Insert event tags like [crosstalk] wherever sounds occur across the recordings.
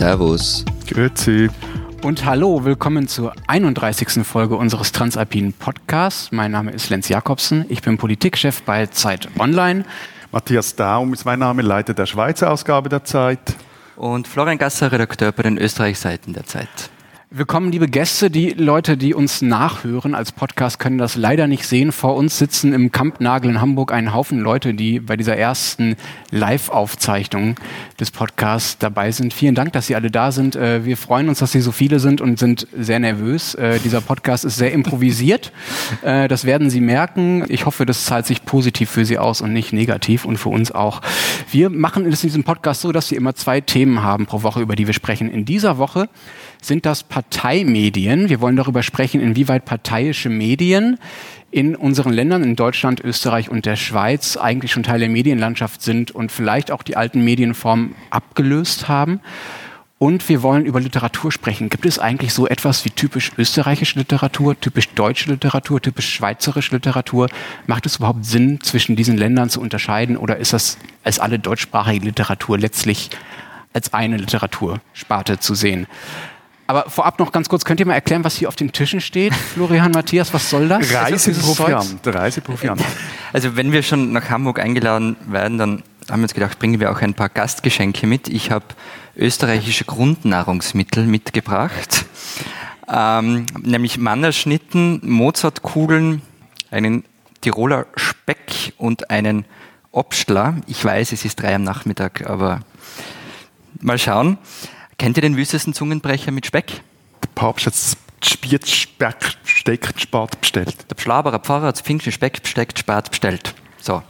Servus. Grüezi. Und hallo, willkommen zur 31. Folge unseres Transalpinen Podcasts. Mein Name ist Lenz Jakobsen, ich bin Politikchef bei Zeit Online. Matthias Daum ist mein Name, Leiter der Schweizer Ausgabe der Zeit. Und Florian Gasser, Redakteur bei den Österreich-Seiten der Zeit. Willkommen, liebe Gäste. Die Leute, die uns nachhören als Podcast, können das leider nicht sehen. Vor uns sitzen im Kampnagel in Hamburg ein Haufen Leute, die bei dieser ersten Live-Aufzeichnung des Podcasts dabei sind. Vielen Dank, dass Sie alle da sind. Äh, wir freuen uns, dass Sie so viele sind und sind sehr nervös. Äh, dieser Podcast ist sehr improvisiert. Äh, das werden Sie merken. Ich hoffe, das zahlt sich positiv für Sie aus und nicht negativ und für uns auch. Wir machen es in diesem Podcast so, dass Sie immer zwei Themen haben pro Woche, über die wir sprechen. In dieser Woche sind das Parteimedien. Wir wollen darüber sprechen, inwieweit parteiische Medien in unseren Ländern, in Deutschland, Österreich und der Schweiz, eigentlich schon Teil der Medienlandschaft sind und vielleicht auch die alten Medienformen abgelöst haben. Und wir wollen über Literatur sprechen. Gibt es eigentlich so etwas wie typisch österreichische Literatur, typisch deutsche Literatur, typisch schweizerische Literatur? Macht es überhaupt Sinn, zwischen diesen Ländern zu unterscheiden oder ist das als alle deutschsprachige Literatur letztlich als eine Literatursparte zu sehen? Aber vorab noch ganz kurz, könnt ihr mal erklären, was hier auf den Tischen steht? Florian, Matthias, was soll das? [laughs] Reiseproviant. Reiseproviant. [laughs] Also wenn wir schon nach Hamburg eingeladen werden, dann haben wir uns gedacht, bringen wir auch ein paar Gastgeschenke mit. Ich habe österreichische Grundnahrungsmittel mitgebracht, ähm, nämlich Mannerschnitten, Mozartkugeln, einen Tiroler Speck und einen Obstler. Ich weiß, es ist drei am Nachmittag, aber mal schauen. Kennt ihr den wüstesten Zungenbrecher mit Speck? Der Papst hat Spiert, Speck, Steckt, Spat bestellt. Der Pflaberer Pfarrer hat Pfingsten Speck, Steckt, Spat bestellt. So.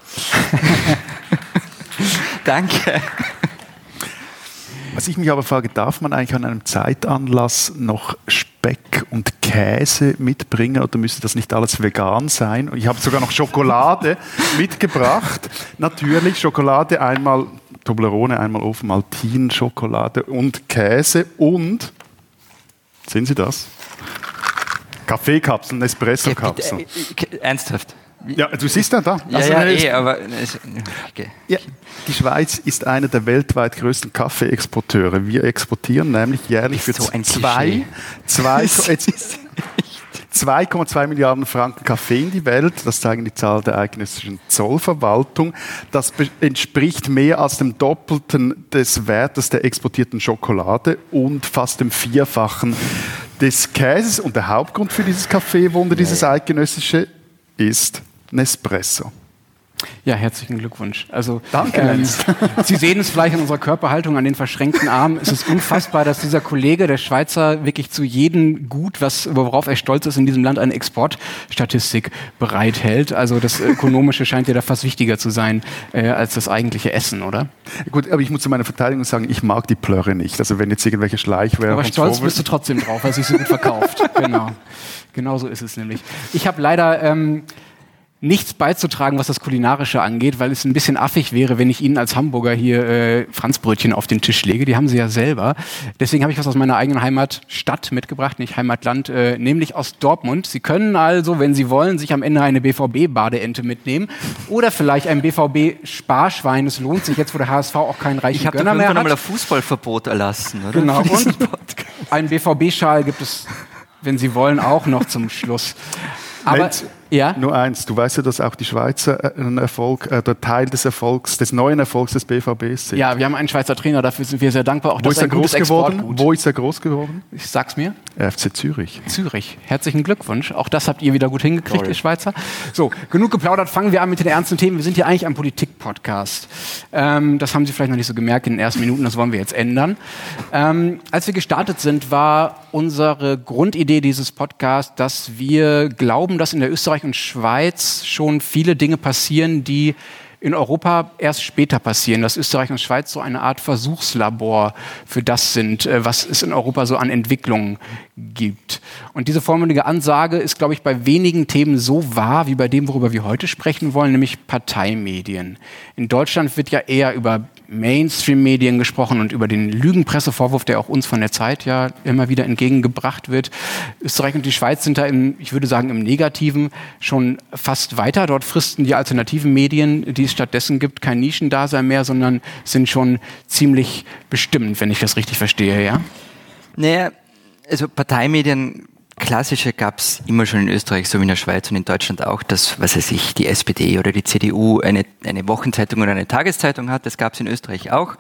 [laughs] Danke. Was ich mich aber frage, darf man eigentlich an einem Zeitanlass noch Speck und Käse mitbringen oder müsste das nicht alles vegan sein? Ich habe sogar noch Schokolade [laughs] mitgebracht. Natürlich Schokolade einmal Toblerone, einmal Ofen Schokolade und Käse und, sehen Sie das? Kaffeekapseln, Espresso-Kapseln. Ja, ernsthaft? Ja, du siehst ja da. Ja, also, ja, eh, aber... Okay. Ja, die Schweiz ist einer der weltweit größten Kaffeeexporteure. Wir exportieren nämlich jährlich für so ein zwei, zwei, [laughs] jetzt, 2,2 Milliarden Franken Kaffee in die Welt. Das zeigen die Zahlen der eidgenössischen Zollverwaltung. Das entspricht mehr als dem Doppelten des Wertes der exportierten Schokolade und fast dem Vierfachen des Käses. Und der Hauptgrund für dieses Kaffeewunder, dieses eidgenössische, ist Nespresso. Ja, herzlichen Glückwunsch. Also, Danke, ähm, [laughs] Sie sehen es vielleicht an unserer Körperhaltung, an den verschränkten Armen. Es ist unfassbar, dass dieser Kollege, der Schweizer, wirklich zu jedem Gut, was, worauf er stolz ist, in diesem Land eine Exportstatistik bereithält. Also das Ökonomische scheint ja da fast wichtiger zu sein äh, als das eigentliche Essen, oder? Gut, aber ich muss zu meiner Verteidigung sagen, ich mag die Plörre nicht. Also wenn jetzt irgendwelche Schleichwerbung... Aber stolz bist du trotzdem drauf, weil sich so gut verkauft. [laughs] genau. Genau so ist es nämlich. Ich habe leider... Ähm, nichts beizutragen, was das Kulinarische angeht, weil es ein bisschen affig wäre, wenn ich Ihnen als Hamburger hier äh, Franzbrötchen auf den Tisch lege. Die haben Sie ja selber. Deswegen habe ich was aus meiner eigenen Heimatstadt mitgebracht, nicht Heimatland, äh, nämlich aus Dortmund. Sie können also, wenn Sie wollen, sich am Ende eine BVB-Badeente mitnehmen oder vielleicht ein BVB-Sparschwein. Es lohnt sich jetzt, wo der HSV auch keinen reichen ich Gönner mehr hat. Ich habe mal ein Fußballverbot erlassen, oder? Genau. [laughs] Und ein BVB-Schal gibt es, wenn Sie wollen, auch noch zum Schluss. Aber Lenz, ja? nur eins, du weißt ja, dass auch die Schweizer äh, ein Erfolg, äh, der Teil des Erfolgs, des neuen Erfolgs des BVBs sind. Ja, wir haben einen Schweizer Trainer, dafür sind wir sehr dankbar. Auch Wo, ist er groß geworden? Wo ist er groß geworden? Ich sag's mir. FC Zürich. Zürich. Herzlichen Glückwunsch. Auch das habt ihr wieder gut hingekriegt, ihr Schweizer. So, genug geplaudert, fangen wir an mit den ernsten Themen. Wir sind hier eigentlich ein Politik-Podcast. Ähm, das haben Sie vielleicht noch nicht so gemerkt in den ersten Minuten, das wollen wir jetzt ändern. Ähm, als wir gestartet sind, war unsere Grundidee dieses Podcasts, dass wir glauben, dass in der Österreich und Schweiz schon viele Dinge passieren, die in Europa erst später passieren, dass Österreich und Schweiz so eine Art Versuchslabor für das sind, äh, was es in Europa so an Entwicklungen gibt. Und diese vormalige Ansage ist, glaube ich, bei wenigen Themen so wahr wie bei dem, worüber wir heute sprechen wollen, nämlich Parteimedien. In Deutschland wird ja eher über Mainstream-Medien gesprochen und über den Lügenpressevorwurf, der auch uns von der Zeit ja immer wieder entgegengebracht wird. Österreich und die Schweiz sind da im, ich würde sagen, im Negativen schon fast weiter. Dort fristen die alternativen Medien, die es stattdessen gibt, kein Nischendasein mehr, sondern sind schon ziemlich bestimmt, wenn ich das richtig verstehe, ja? Naja, also Parteimedien klassische gab es immer schon in Österreich, so wie in der Schweiz und in Deutschland auch, dass, was weiß ich, die SPD oder die CDU eine, eine Wochenzeitung oder eine Tageszeitung hat. Das gab es in Österreich auch.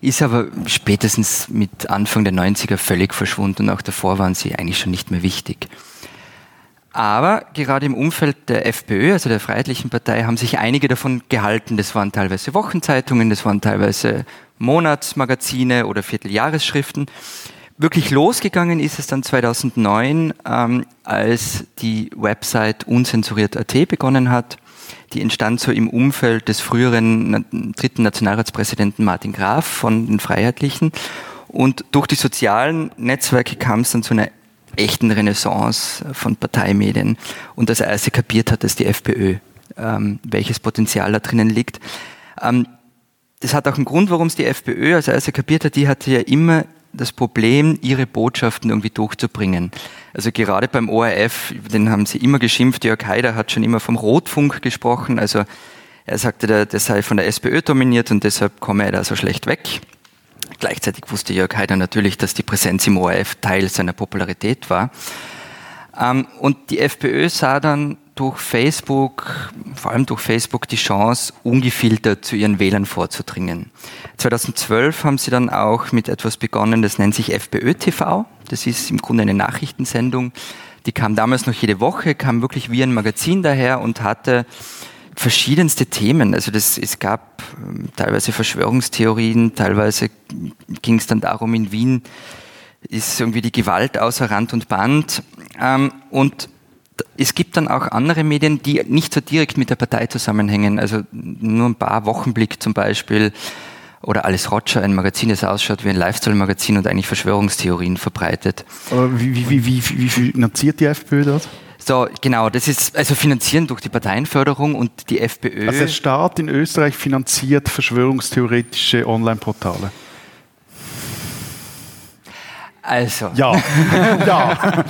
Ist aber spätestens mit Anfang der 90er völlig verschwunden und auch davor waren sie eigentlich schon nicht mehr wichtig. Aber gerade im Umfeld der FPÖ, also der Freiheitlichen Partei, haben sich einige davon gehalten. Das waren teilweise Wochenzeitungen, das waren teilweise Monatsmagazine oder Vierteljahresschriften. Wirklich losgegangen ist es dann 2009, ähm, als die Website unzensuriert.at begonnen hat. Die entstand so im Umfeld des früheren dritten Nationalratspräsidenten Martin Graf von den Freiheitlichen. Und durch die sozialen Netzwerke kam es dann zu einer echten Renaissance von Parteimedien. Und das erste kapiert hat es die FPÖ, ähm, welches Potenzial da drinnen liegt. Ähm, das hat auch einen Grund, warum es die FPÖ als erste kapiert hat. Die hatte ja immer das Problem, ihre Botschaften irgendwie durchzubringen. Also gerade beim ORF, den haben sie immer geschimpft, Jörg Haider hat schon immer vom Rotfunk gesprochen, also er sagte, der, der sei von der SPÖ dominiert und deshalb komme er da so schlecht weg. Gleichzeitig wusste Jörg Haider natürlich, dass die Präsenz im ORF Teil seiner Popularität war. Ähm, und die FPÖ sah dann durch Facebook, vor allem durch Facebook, die Chance, ungefiltert zu ihren Wählern vorzudringen. 2012 haben sie dann auch mit etwas begonnen, das nennt sich FPÖ TV. Das ist im Grunde eine Nachrichtensendung. Die kam damals noch jede Woche, kam wirklich wie ein Magazin daher und hatte verschiedenste Themen. Also das, es gab ähm, teilweise Verschwörungstheorien, teilweise ging es dann darum, in Wien ist irgendwie die Gewalt außer Rand und Band. Ähm, und es gibt dann auch andere Medien, die nicht so direkt mit der Partei zusammenhängen. Also nur ein paar Wochenblick zum Beispiel oder Alice Roger, ein Magazin, das ausschaut wie ein Lifestyle-Magazin und eigentlich Verschwörungstheorien verbreitet. Aber wie, wie, wie, wie finanziert die FPÖ das? So, genau, das ist also finanzieren durch die Parteienförderung und die FPÖ. Also der Staat in Österreich finanziert verschwörungstheoretische Online-Portale. Also. Ja. [laughs] ja.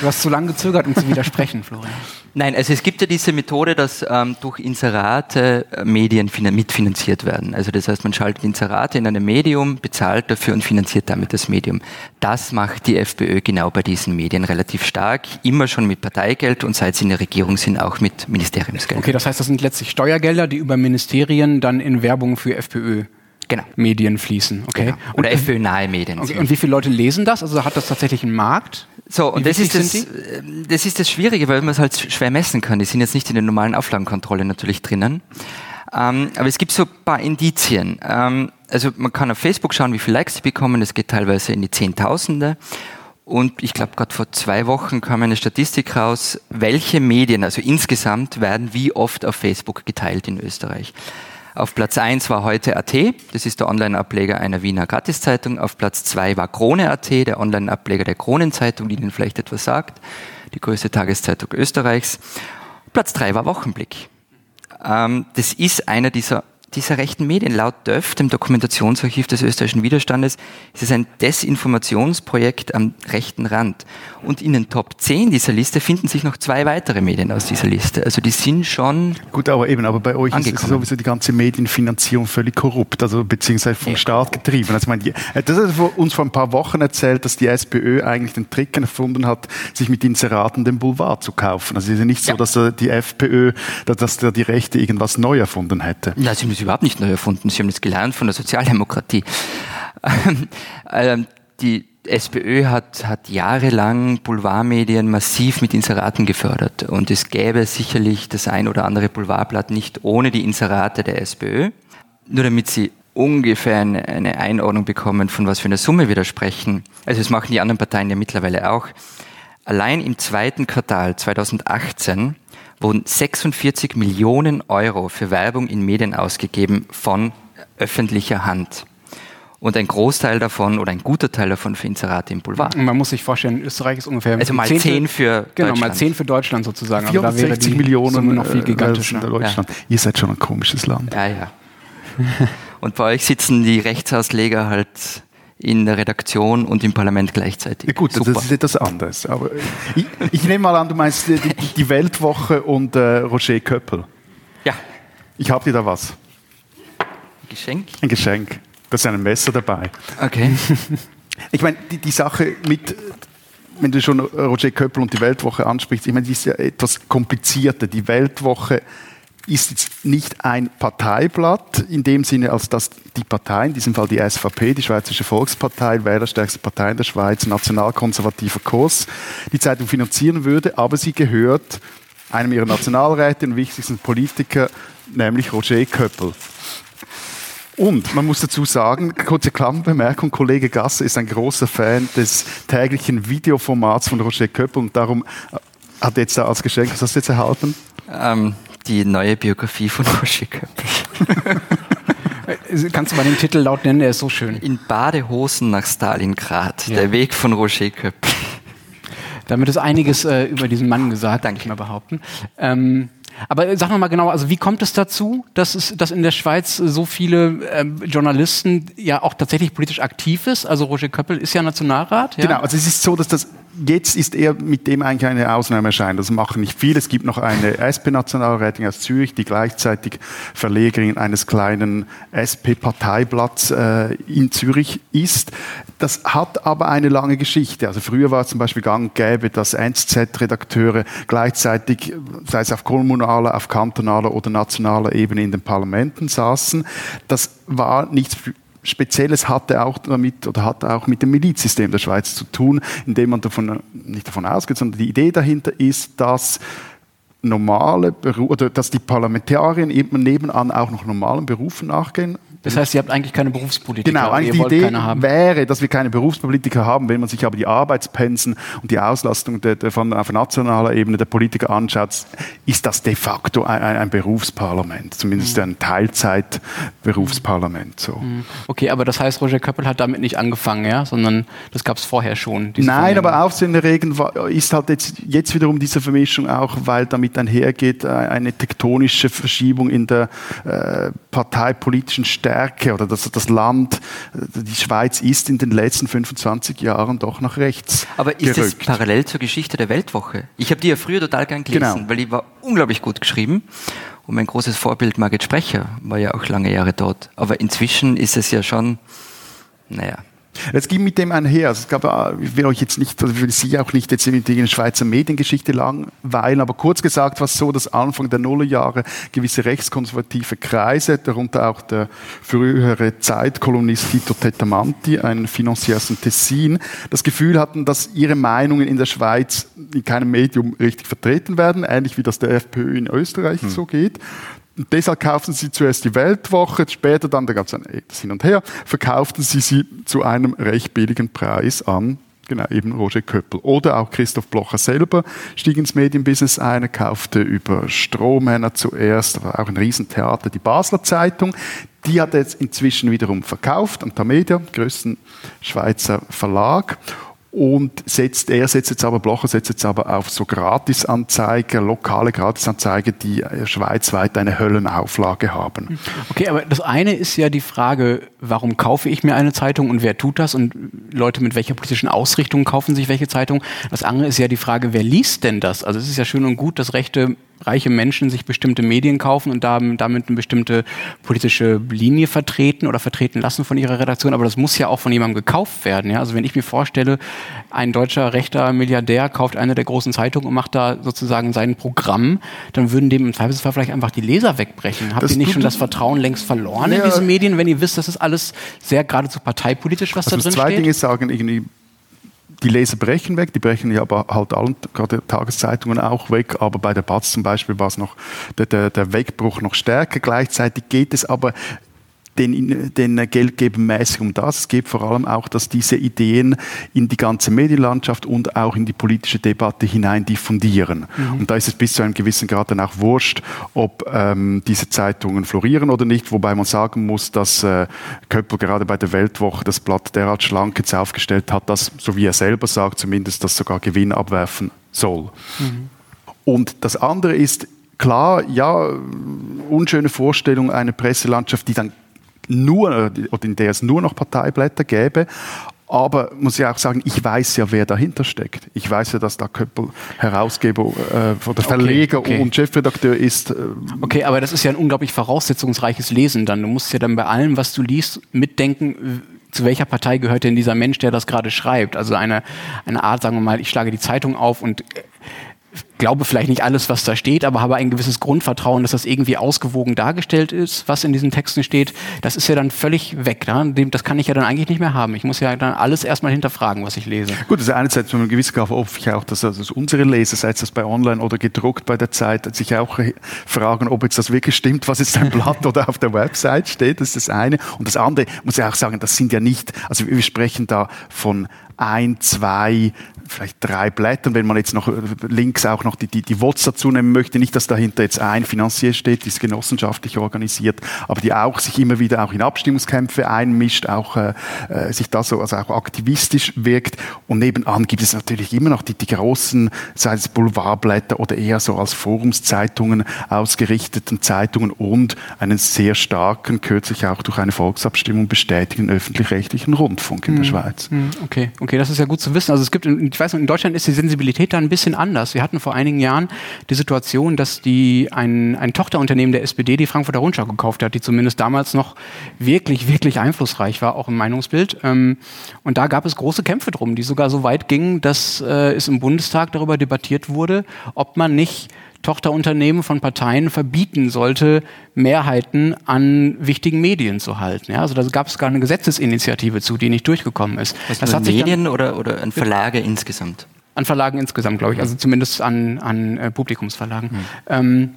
Du hast zu lange gezögert, um zu widersprechen, Florian. Nein, also es gibt ja diese Methode, dass ähm, durch Inserate äh, Medien mitfinanziert werden. Also das heißt, man schaltet Inserate in einem Medium, bezahlt dafür und finanziert damit das Medium. Das macht die FPÖ genau bei diesen Medien relativ stark, immer schon mit Parteigeld und seit sie in der Regierung sind auch mit Ministeriumsgeld. Okay, das heißt, das sind letztlich Steuergelder, die über Ministerien dann in Werbung für FPÖ genau. Medien fließen. Okay. Genau. Oder FPÖ-nahe Medien. Okay. Und wie viele Leute lesen das? Also hat das tatsächlich einen Markt? So, und das ist das, äh, das ist das Schwierige, weil man es halt schwer messen kann. Die sind jetzt nicht in der normalen Auflagenkontrolle natürlich drinnen. Ähm, aber es gibt so ein paar Indizien. Ähm, also man kann auf Facebook schauen, wie viele Likes sie bekommen. Das geht teilweise in die Zehntausende. Und ich glaube, gerade vor zwei Wochen kam eine Statistik raus, welche Medien, also insgesamt, werden wie oft auf Facebook geteilt in Österreich. Auf Platz 1 war heute AT, das ist der Online-Ableger einer Wiener Gratiszeitung. Auf Platz 2 war Krone.at, der Online-Ableger der Kronenzeitung, die Ihnen vielleicht etwas sagt, die größte Tageszeitung Österreichs. Platz 3 war Wochenblick. Ähm, das ist einer dieser dieser rechten Medien. Laut DÖF, dem Dokumentationsarchiv des österreichischen Widerstandes, ist es ein Desinformationsprojekt am rechten Rand. Und in den Top 10 dieser Liste finden sich noch zwei weitere Medien aus dieser Liste. Also die sind schon. Gut, aber eben, aber bei euch angekommen. ist sowieso die ganze Medienfinanzierung völlig korrupt, also beziehungsweise vom ja. Staat getrieben. Also, ich meine, äh, das hat uns vor ein paar Wochen erzählt, dass die SPÖ eigentlich den Trick erfunden hat, sich mit Inseraten den Boulevard zu kaufen. Also es ist nicht so, ja. dass die FPÖ, dass da die Rechte irgendwas neu erfunden hätte. Ja, sie das überhaupt nicht neu erfunden. Sie haben das gelernt von der Sozialdemokratie. Ähm, die SPÖ hat, hat jahrelang Boulevardmedien massiv mit Inseraten gefördert. Und es gäbe sicherlich das ein oder andere Boulevardblatt nicht ohne die Inserate der SPÖ. Nur damit Sie ungefähr eine Einordnung bekommen, von was für einer Summe wir da sprechen. Also das machen die anderen Parteien ja mittlerweile auch. Allein im zweiten Quartal 2018 wurden 46 Millionen Euro für Werbung in Medien ausgegeben von öffentlicher Hand. Und ein Großteil davon oder ein guter Teil davon für Inserate im Boulevard. Man muss sich vorstellen, Österreich ist ungefähr also mal 10 für, für genau mal 10 für Deutschland sozusagen. 64 also Millionen noch viel äh, gigantischer. Deutschland. Ja. Ihr seid schon ein komisches Land. Ja ja. Und bei euch sitzen die Rechtsausleger halt in der Redaktion und im Parlament gleichzeitig. Gut, Super. das ist etwas anderes. Aber ich, ich, nehme mal an, du meinst die, die Weltwoche und äh, Roger Köppel. Ja. Ich habe dir da was. Ein Geschenk? Ein Geschenk. Da ist ein Messer dabei. Okay. [laughs] Ich meine, die, die Sache mit wenn du schon Roger Köppel und die Weltwoche ansprichst, ich meine, die ist ja etwas komplizierter. Die Weltwoche ist jetzt nicht ein Parteiblatt in dem Sinne, als dass die Partei, in diesem Fall die SVP, die Schweizerische Volkspartei, wählerstärkste Partei in der Schweiz, nationalkonservativer Kurs, die Zeitung finanzieren würde, aber sie gehört einem ihrer Nationalräte und wichtigsten Politiker, nämlich Roger Köppel. Und man muss dazu sagen, kurze Klammerbemerkung, Kollege Gasser ist ein großer Fan des täglichen Videoformats von Roger Köppel und darum hat er jetzt da als Geschenk, was hast du jetzt erhalten? Ähm, die neue Biografie von [laughs] Roger Köppel. [laughs] Kannst du mal den Titel laut nennen, der ist so schön. In Badehosen nach Stalingrad, ja. der Weg von Roger Köppel. Damit ist einiges äh, über diesen Mann gesagt, Danke. ich mal behaupten. Ähm, aber sag noch mal genau, also wie kommt es dazu, dass, es, dass in der Schweiz so viele ähm, Journalisten ja auch tatsächlich politisch aktiv ist? Also Roger Köppel ist ja Nationalrat. Ja? Genau, also es ist so, dass das jetzt ist er mit dem eigentlich eine Ausnahmeerscheinung. Das machen nicht viele. Es gibt noch eine SP-Nationalrätin aus Zürich, die gleichzeitig Verlegerin eines kleinen SP-Parteiblatts äh, in Zürich ist. Das hat aber eine lange Geschichte. Also früher war es zum Beispiel gang und gäbe, dass NZZ-Redakteure gleichzeitig, sei es auf kommunaler, auf kantonaler oder nationaler Ebene in den Parlamenten saßen. Das war nichts Spezielles hatte auch damit oder hat auch mit dem Milizsystem der Schweiz zu tun, indem man davon nicht davon ausgeht, sondern die Idee dahinter ist, dass normale Beru oder dass die Parlamentarier eben nebenan auch noch normalen Berufen nachgehen, das heißt, ihr habt eigentlich keine Berufspolitiker. Genau, eigentlich die Idee wäre, dass wir keine Berufspolitiker haben. Wenn man sich aber die Arbeitspensen und die Auslastung der, der von, auf nationaler Ebene der Politiker anschaut, ist das de facto ein, ein Berufsparlament, zumindest mhm. ein Teilzeit-Berufsparlament. So. Mhm. Okay, aber das heißt, Roger Köppel hat damit nicht angefangen, ja? sondern das gab es vorher schon. Nein, aber Aufsehenerregend ist halt jetzt, jetzt wiederum diese Vermischung auch, weil damit einhergeht äh, eine tektonische Verschiebung in der äh, parteipolitischen Stärke Stärke oder dass das Land, die Schweiz ist in den letzten 25 Jahren doch nach rechts. Aber ist gerückt. das parallel zur Geschichte der Weltwoche? Ich habe die ja früher total gern gelesen, genau. weil die war unglaublich gut geschrieben. Und mein großes Vorbild Margit Sprecher war ja auch lange Jahre dort. Aber inzwischen ist es ja schon, naja, es ging mit dem einher. Also es gab, äh, ich will euch jetzt nicht, also ich will Sie auch nicht jetzt in die Schweizer Mediengeschichte langweilen, aber kurz gesagt war es so, dass Anfang der Nullerjahre gewisse rechtskonservative Kreise, darunter auch der frühere Zeitkolumnist Tito Tetamanti, ein Financier aus dem Tessin, das Gefühl hatten, dass ihre Meinungen in der Schweiz in keinem Medium richtig vertreten werden, ähnlich wie das der FPÖ in Österreich hm. so geht. Und deshalb kauften sie zuerst die Weltwoche, später dann, da gab es ein das Hin und Her, verkauften sie sie zu einem recht billigen Preis an Genau, eben Roger Köppel. Oder auch Christoph Blocher selber stieg ins Medienbusiness ein, er kaufte über Strohmänner zuerst, aber auch ein Riesentheater, die Basler Zeitung. Die hat er jetzt inzwischen wiederum verkauft an Tamedia, größten Schweizer Verlag und setzt, er setzt jetzt aber, Blocher setzt jetzt aber auf so Gratisanzeiger, lokale Gratisanzeiger, die schweizweit eine Höllenauflage haben. Okay, aber das eine ist ja die Frage, warum kaufe ich mir eine Zeitung und wer tut das und Leute mit welcher politischen Ausrichtung kaufen sich welche Zeitung. Das andere ist ja die Frage, wer liest denn das? Also es ist ja schön und gut, dass rechte reiche Menschen sich bestimmte Medien kaufen und damit eine bestimmte politische Linie vertreten oder vertreten lassen von ihrer Redaktion. Aber das muss ja auch von jemandem gekauft werden. Ja? Also wenn ich mir vorstelle, ein deutscher rechter Milliardär kauft eine der großen Zeitungen und macht da sozusagen sein Programm, dann würden dem im Zweifelsfall vielleicht einfach die Leser wegbrechen. Habt das ihr nicht schon das Vertrauen längst verloren ja. in diese Medien, wenn ihr wisst, das ist alles sehr geradezu parteipolitisch, was also da drin steht? Zwei Dinge sagen, irgendwie die Leser brechen weg, die brechen ja aber halt allen, gerade Tageszeitungen auch weg, aber bei der Batz zum Beispiel war es noch der, der, der Wegbruch noch stärker. Gleichzeitig geht es aber den, den Geldgebern mäßig um das. Es geht vor allem auch, dass diese Ideen in die ganze Medienlandschaft und auch in die politische Debatte hinein diffundieren. Mhm. Und da ist es bis zu einem gewissen Grad dann auch wurscht, ob ähm, diese Zeitungen florieren oder nicht, wobei man sagen muss, dass äh, Köppel gerade bei der Weltwoche das Blatt derart schlank jetzt aufgestellt hat, dass, so wie er selber sagt, zumindest das sogar Gewinn abwerfen soll. Mhm. Und das andere ist, klar, ja, unschöne Vorstellung, eine Presselandschaft, die dann nur oder in der es nur noch Parteiblätter gäbe. Aber muss ich auch sagen, ich weiß ja, wer dahinter steckt. Ich weiß ja, dass da Köppel Herausgeber äh, oder Verleger okay, okay. und Chefredakteur ist. Äh, okay, aber das ist ja ein unglaublich voraussetzungsreiches Lesen dann. Du musst ja dann bei allem, was du liest, mitdenken, zu welcher Partei gehört denn dieser Mensch, der das gerade schreibt? Also eine, eine Art, sagen wir mal, ich schlage die Zeitung auf und glaube vielleicht nicht alles, was da steht, aber habe ein gewisses Grundvertrauen, dass das irgendwie ausgewogen dargestellt ist, was in diesen Texten steht. Das ist ja dann völlig weg. Ne? Das kann ich ja dann eigentlich nicht mehr haben. Ich muss ja dann alles erstmal hinterfragen, was ich lese. Gut, ist einerseits von einem gewissen Grad hoffe ich auch, dass, dass unsere Leser, sei es das bei online oder gedruckt bei der Zeit, sich auch fragen, ob jetzt das wirklich stimmt, was jetzt im Blatt oder auf der Website steht. Das ist das eine. Und das andere muss ich auch sagen, das sind ja nicht, also wir sprechen da von ein, zwei, vielleicht drei Blättern, wenn man jetzt noch äh, links auch noch die, die, die WOTS dazu nehmen möchte. Nicht, dass dahinter jetzt ein Finanzier steht, die ist genossenschaftlich organisiert, aber die auch sich immer wieder auch in Abstimmungskämpfe einmischt, auch äh, äh sich da so also auch aktivistisch wirkt. Und nebenan gibt es natürlich immer noch die, die großen, sei es Boulevardblätter oder eher so als Forumszeitungen ausgerichteten Zeitungen und einen sehr starken, kürzlich auch durch eine Volksabstimmung bestätigten öffentlich-rechtlichen Rundfunk in der hm. Schweiz. Hm, okay. Okay, das ist ja gut zu wissen. Also es gibt, ich weiß, in Deutschland ist die Sensibilität da ein bisschen anders. Wir hatten vor einigen Jahren die Situation, dass die ein, ein Tochterunternehmen der SPD die Frankfurter Rundschau gekauft hat, die zumindest damals noch wirklich, wirklich einflussreich war, auch im Meinungsbild. Ähm, und da gab es große Kämpfe drum, die sogar so weit gingen, dass äh, es im Bundestag darüber debattiert wurde, ob man nicht Tochterunternehmen von Parteien verbieten sollte, Mehrheiten an wichtigen Medien zu halten. Ja, also da gab es gar eine Gesetzesinitiative zu, die nicht durchgekommen ist. Was das hat Medien dann, oder, oder an Verlage insgesamt? An Verlagen insgesamt, glaube ich, also zumindest an, an äh, Publikumsverlagen. Hm. Ähm,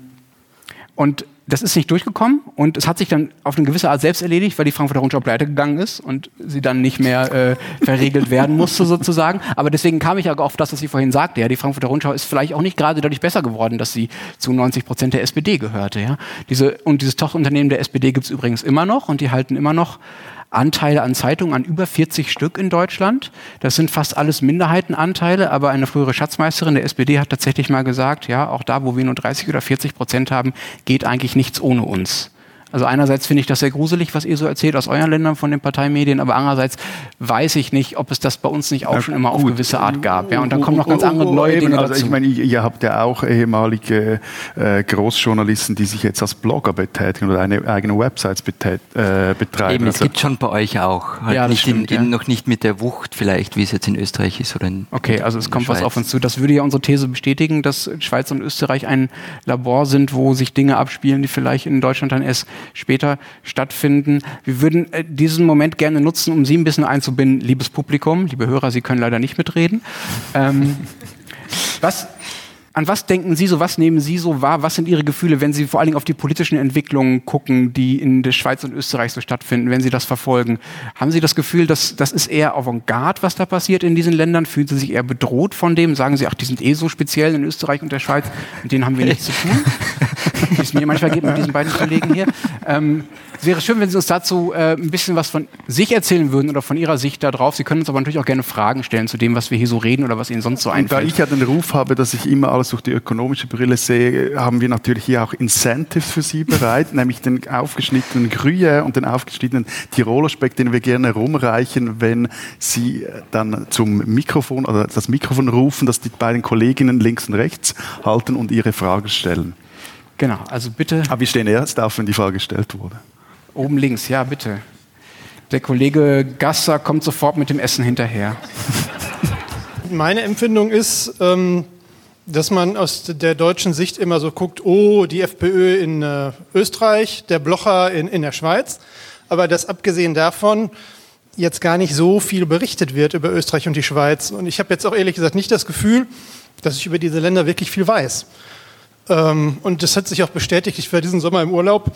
und das ist nicht durchgekommen und es hat sich dann auf eine gewisse Art selbst erledigt, weil die Frankfurter Rundschau pleite gegangen ist und sie dann nicht mehr äh, verregelt werden musste [laughs] sozusagen. Aber deswegen kam ich auch auf das, was Sie vorhin sagte. Ja, die Frankfurter Rundschau ist vielleicht auch nicht gerade dadurch besser geworden, dass sie zu 90 Prozent der SPD gehörte. Ja? Diese, und dieses Tochterunternehmen der SPD gibt es übrigens immer noch und die halten immer noch Anteile an Zeitungen, an über 40 Stück in Deutschland. Das sind fast alles Minderheitenanteile, aber eine frühere Schatzmeisterin der SPD hat tatsächlich mal gesagt, ja, auch da, wo wir nur 30 oder 40 Prozent haben, geht eigentlich nichts ohne uns. Also einerseits finde ich das sehr gruselig, was ihr so erzählt aus euren Ländern von den Parteimedien, aber andererseits weiß ich nicht, ob es das bei uns nicht auch Na, schon immer gut. auf gewisse Art gab. Ja, und dann kommen noch ganz andere neue Dinge also dazu. Ich meine, ihr habt ja auch ehemalige äh, Großjournalisten, die sich jetzt als Blogger betätigen oder eine eigene Websites äh, betreiben. Eben, es also, gibt schon bei euch auch. Halt ja, nicht stimmt, in, ja. noch nicht mit der Wucht vielleicht, wie es jetzt in Österreich ist oder in Okay, also es kommt Schweiz. was auf uns zu. Das würde ja unsere These bestätigen, dass Schweiz und Österreich ein Labor sind, wo sich Dinge abspielen, die vielleicht in Deutschland dann erst später stattfinden. Wir würden äh, diesen Moment gerne nutzen, um Sie ein bisschen einzubinden, liebes Publikum, liebe Hörer, Sie können leider nicht mitreden. Ähm, [laughs] was, an was denken Sie so, was nehmen Sie so wahr, was sind Ihre Gefühle, wenn Sie vor allen Dingen auf die politischen Entwicklungen gucken, die in der Schweiz und Österreich so stattfinden, wenn Sie das verfolgen? Haben Sie das Gefühl, dass das ist eher Avantgarde, was da passiert in diesen Ländern? Fühlen Sie sich eher bedroht von dem? Sagen Sie, ach, die sind eh so speziell in Österreich und der Schweiz, mit denen haben wir nichts zu tun? [laughs] Wie es mir manchmal geht mit diesen beiden Kollegen hier. Ähm, es wäre schön, wenn Sie uns dazu äh, ein bisschen was von sich erzählen würden oder von Ihrer Sicht darauf. Sie können uns aber natürlich auch gerne Fragen stellen zu dem, was wir hier so reden oder was Ihnen sonst so einfällt. Und da ich ja den Ruf habe, dass ich immer alles durch die ökonomische Brille sehe, haben wir natürlich hier auch Incentives für Sie bereit, [laughs] nämlich den aufgeschnittenen Gruyère und den aufgeschnittenen Tiroler Speck, den wir gerne rumreichen, wenn Sie dann zum Mikrofon oder das Mikrofon rufen, dass die beiden Kolleginnen links und rechts halten und ihre Frage stellen. Genau, also bitte. Aber wir stehen erst auf, wenn die Frage gestellt wurde. Oben links, ja, bitte. Der Kollege Gasser kommt sofort mit dem Essen hinterher. [laughs] Meine Empfindung ist, ähm, dass man aus der deutschen Sicht immer so guckt, oh, die FPÖ in äh, Österreich, der Blocher in, in der Schweiz. Aber dass abgesehen davon jetzt gar nicht so viel berichtet wird über Österreich und die Schweiz. Und ich habe jetzt auch ehrlich gesagt nicht das Gefühl, dass ich über diese Länder wirklich viel weiß. Ähm, und das hat sich auch bestätigt. Ich war diesen Sommer im Urlaub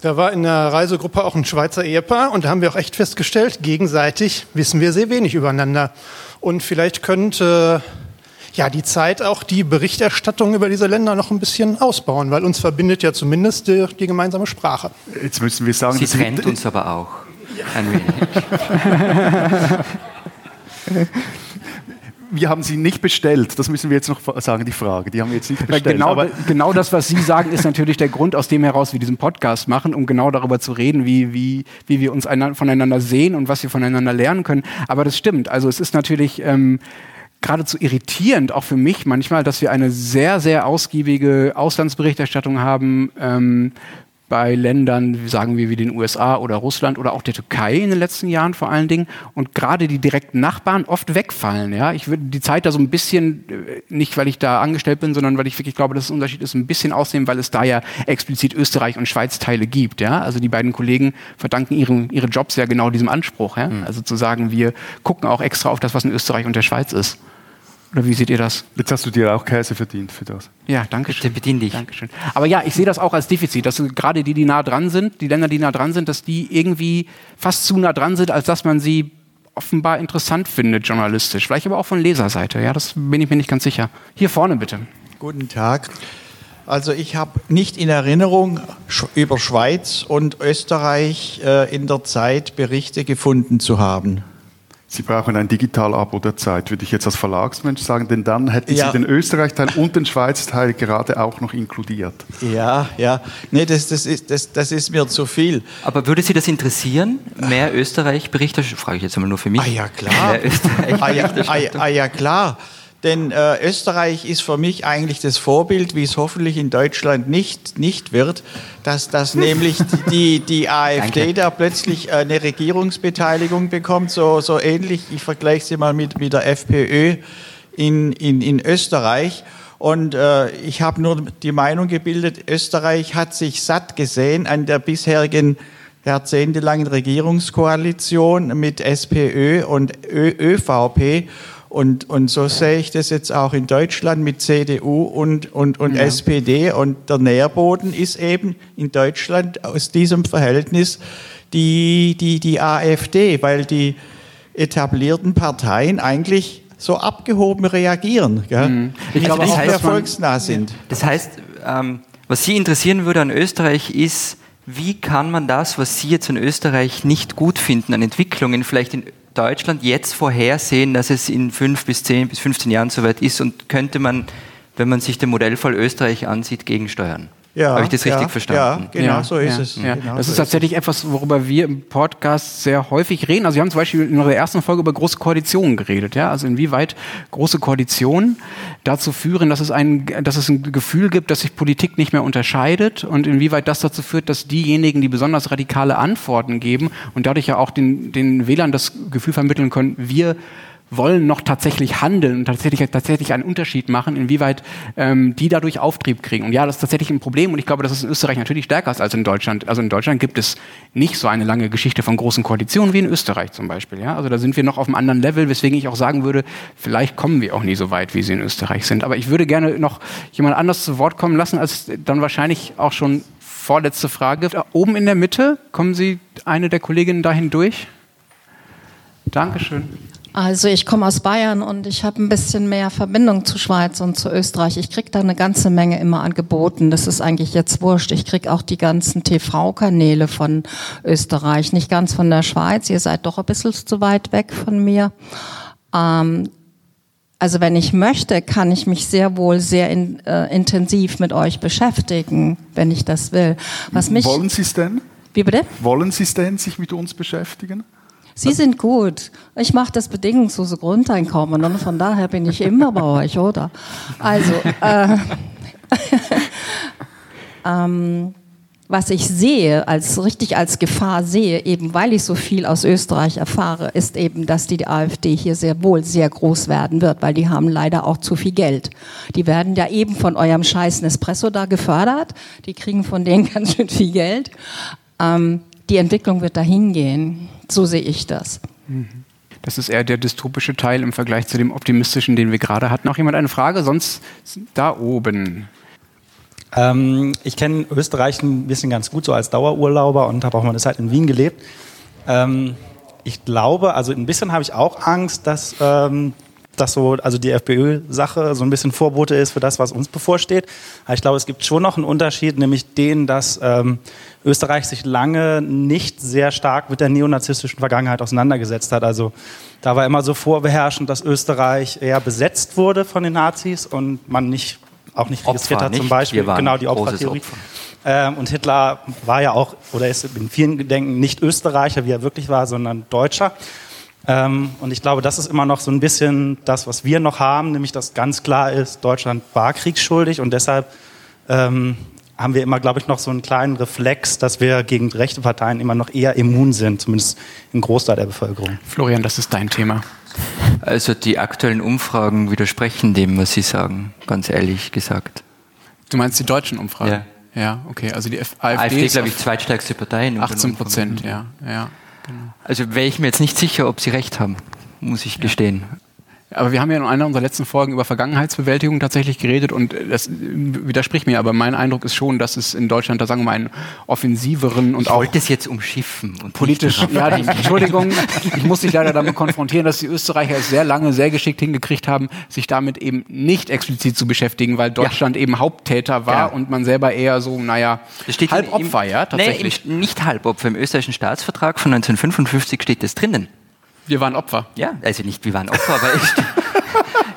da war in der Reisegruppe auch ein Schweizer Ehepaar und da haben wir auch echt festgestellt, gegenseitig wissen wir sehr wenig übereinander. Und vielleicht könnte ja die Zeit auch die Berichterstattung über diese Länder noch ein bisschen ausbauen, weil uns verbindet ja zumindest die, die gemeinsame Sprache. Jetzt müssen wir sagen, sie trennt uns aber auch. [laughs] [laughs] Ein wenig. [laughs] wir haben sie nicht bestellt. Das müssen wir jetzt noch sagen, die Frage. Die haben wir jetzt nicht bestellt. Genau, genau das, was Sie sagen, ist natürlich der Grund, aus dem heraus wir diesen Podcast machen, um genau darüber zu reden, wie, wie, wie wir uns voneinander sehen und was wir voneinander lernen können. Aber das stimmt. Also es ist natürlich ähm, geradezu irritierend, auch für mich manchmal, dass wir eine sehr, sehr ausgiebige Auslandsberichterstattung haben ähm, bei Ländern, sagen wir wie den USA oder Russland oder auch der Türkei in den letzten Jahren vor allen Dingen und gerade die direkten Nachbarn oft wegfallen. Ja, ich würde die Zeit da so ein bisschen äh, nicht, weil ich da angestellt bin, sondern weil ich wirklich glaube, dass es ein Unterschied ist, ein bisschen ausnehmen, weil es da ja explizit Österreich und Schweiz Teile gibt. Ja, also die beiden Kollegen verdanken ihren, ihre Jobs ja genau diesem Anspruch. Ja? Mhm. Also zu sagen, wir gucken auch extra auf das, was in Österreich und der Schweiz ist. Oder wie seht ihr das? Jetzt hast du dir auch Käse verdient für das. Ja, danke schön. Bedien dich. Dankeschön. Aber ja, ich sehe das auch als Defizit, dass gerade die, die nah dran sind, die Länder, die nah dran sind, dass die irgendwie fast zu nah dran sind, als dass man sie offenbar interessant findet, journalistisch. Vielleicht aber auch von Leserseite. Ja, das bin ich mir nicht ganz sicher. Hier vorne bitte. Guten Tag. Also ich habe nicht in Erinnerung über Schweiz und Österreich äh, in der Zeit Berichte gefunden zu haben. Sie brauchen ein Digital-Abo der Zeit, würde ich jetzt als Verlagsmensch sagen, denn dann hätten ja. Sie den Österreich-Teil und den Schweiz-Teil gerade auch noch inkludiert. Ja, ja. Nee, das, das, ist, das, das ist mir zu viel. Aber würde Sie das interessieren? Mehr Österreich-Berichterstattung? Frage ich jetzt einmal nur für mich. Ah ja, klar. Mehr Österreich ah, ja, ah, ah, ja, klar. Denn äh, Österreich ist für mich eigentlich das Vorbild, wie es hoffentlich in Deutschland nicht, nicht wird, dass, dass nämlich [laughs] die, die AfD Danke. da plötzlich eine Regierungsbeteiligung bekommt, so, so ähnlich, ich vergleiche sie mal mit, mit der FPÖ in, in, in Österreich. Und äh, ich habe nur die Meinung gebildet, Österreich hat sich satt gesehen an der bisherigen jahrzehntelangen Regierungskoalition mit SPÖ und Ö ÖVP und, und so sehe ich das jetzt auch in Deutschland mit CDU und, und, und ja. SPD. Und der Nährboden ist eben in Deutschland aus diesem Verhältnis die, die, die AfD, weil die etablierten Parteien eigentlich so abgehoben reagieren, gell? Mhm. Ich glaube nicht mehr volksnah sind. Das heißt, ähm, was Sie interessieren würde an Österreich ist, wie kann man das, was Sie jetzt in Österreich nicht gut finden, an Entwicklungen vielleicht in Deutschland jetzt vorhersehen, dass es in fünf bis zehn bis 15 Jahren soweit ist und könnte man, wenn man sich den Modellfall Österreich ansieht, gegensteuern? Ja, Habe ich das richtig ja, verstanden? Ja, genau ja, so ist es. Ja. Genau das so ist tatsächlich ist etwas, worüber wir im Podcast sehr häufig reden. Also wir haben zum Beispiel in unserer ersten Folge über große Koalitionen geredet. Ja? Also inwieweit große Koalitionen dazu führen, dass es, ein, dass es ein Gefühl gibt, dass sich Politik nicht mehr unterscheidet und inwieweit das dazu führt, dass diejenigen, die besonders radikale Antworten geben und dadurch ja auch den, den Wählern das Gefühl vermitteln können, wir wollen noch tatsächlich handeln und tatsächlich, tatsächlich einen Unterschied machen, inwieweit ähm, die dadurch Auftrieb kriegen. Und ja, das ist tatsächlich ein Problem und ich glaube, dass es in Österreich natürlich stärker ist als in Deutschland. Also in Deutschland gibt es nicht so eine lange Geschichte von großen Koalitionen wie in Österreich zum Beispiel. Ja? Also da sind wir noch auf einem anderen Level, weswegen ich auch sagen würde, vielleicht kommen wir auch nie so weit, wie sie in Österreich sind. Aber ich würde gerne noch jemand anders zu Wort kommen lassen, als dann wahrscheinlich auch schon vorletzte Frage. Da oben in der Mitte, kommen Sie eine der Kolleginnen dahin durch? Dankeschön. Also ich komme aus Bayern und ich habe ein bisschen mehr Verbindung zu Schweiz und zu Österreich. Ich kriege da eine ganze Menge immer angeboten. Das ist eigentlich jetzt wurscht. Ich kriege auch die ganzen TV-Kanäle von Österreich, nicht ganz von der Schweiz. Ihr seid doch ein bisschen zu weit weg von mir. Ähm, also wenn ich möchte, kann ich mich sehr wohl sehr in, äh, intensiv mit euch beschäftigen, wenn ich das will. Was mich Wollen Sie es denn? Wie bitte? Wollen Sie es denn sich mit uns beschäftigen? Sie sind gut. Ich mache das bedingungslose Grundeinkommen und von daher bin ich immer bei euch, oder? Also, äh, [laughs] ähm, was ich sehe, als richtig als Gefahr sehe, eben weil ich so viel aus Österreich erfahre, ist eben, dass die AfD hier sehr wohl sehr groß werden wird, weil die haben leider auch zu viel Geld. Die werden ja eben von eurem scheiß Espresso da gefördert. Die kriegen von denen [laughs] ganz schön viel Geld. Ähm, die Entwicklung wird dahin gehen. So sehe ich das. Das ist eher der dystopische Teil im Vergleich zu dem optimistischen, den wir gerade hatten. Noch jemand eine Frage? Sonst da oben. Ähm, ich kenne Österreich ein bisschen ganz gut so als Dauerurlauber und habe auch mal eine Zeit in Wien gelebt. Ähm, ich glaube, also ein bisschen habe ich auch Angst, dass ähm, dass so, also die FPÖ-Sache so ein bisschen Vorbote ist für das, was uns bevorsteht. Aber ich glaube, es gibt schon noch einen Unterschied, nämlich den, dass ähm, Österreich sich lange nicht sehr stark mit der neonazistischen Vergangenheit auseinandergesetzt hat. Also da war immer so vorbeherrschend, dass Österreich eher besetzt wurde von den Nazis und man nicht auch nicht registriert Opfer, hat, zum? Beispiel. Genau, die Opfertheorie. Opfer. Ähm, und Hitler war ja auch, oder ist in vielen Gedenken nicht Österreicher, wie er wirklich war, sondern Deutscher. Ähm, und ich glaube, das ist immer noch so ein bisschen das, was wir noch haben, nämlich dass ganz klar ist, Deutschland war kriegsschuldig und deshalb ähm, haben wir immer, glaube ich, noch so einen kleinen Reflex, dass wir gegen rechte Parteien immer noch eher immun sind, zumindest im Großteil der Bevölkerung. Florian, das ist dein Thema. Also die aktuellen Umfragen widersprechen dem, was Sie sagen, ganz ehrlich gesagt. Du meinst die deutschen Umfragen? Ja. Ja, okay. Also die F AfD, AfD, ist glaube ich, zweitstärkste Partei. in unseren 18 Prozent, ja. ja. Also wäre ich mir jetzt nicht sicher, ob Sie recht haben, muss ich gestehen. Aber wir haben ja in einer unserer letzten Folgen über Vergangenheitsbewältigung tatsächlich geredet und das widerspricht mir, aber mein Eindruck ist schon, dass es in Deutschland, da sagen wir mal, einen offensiveren und Ich auch wollte es jetzt umschiffen. Und politisch, nicht ja, die, Entschuldigung, ich muss dich leider damit konfrontieren, dass die Österreicher es sehr lange, sehr geschickt hingekriegt haben, sich damit eben nicht explizit zu beschäftigen, weil Deutschland eben Haupttäter war Ja. und man selber eher so, naja, Das steht halb im- Opfer, ja, tatsächlich. Nee, im, nicht Halbopfer. Im österreichischen Staatsvertrag von 1955 steht das drinnen. Wir waren Opfer. Ja, also nicht wir waren Opfer, aber es,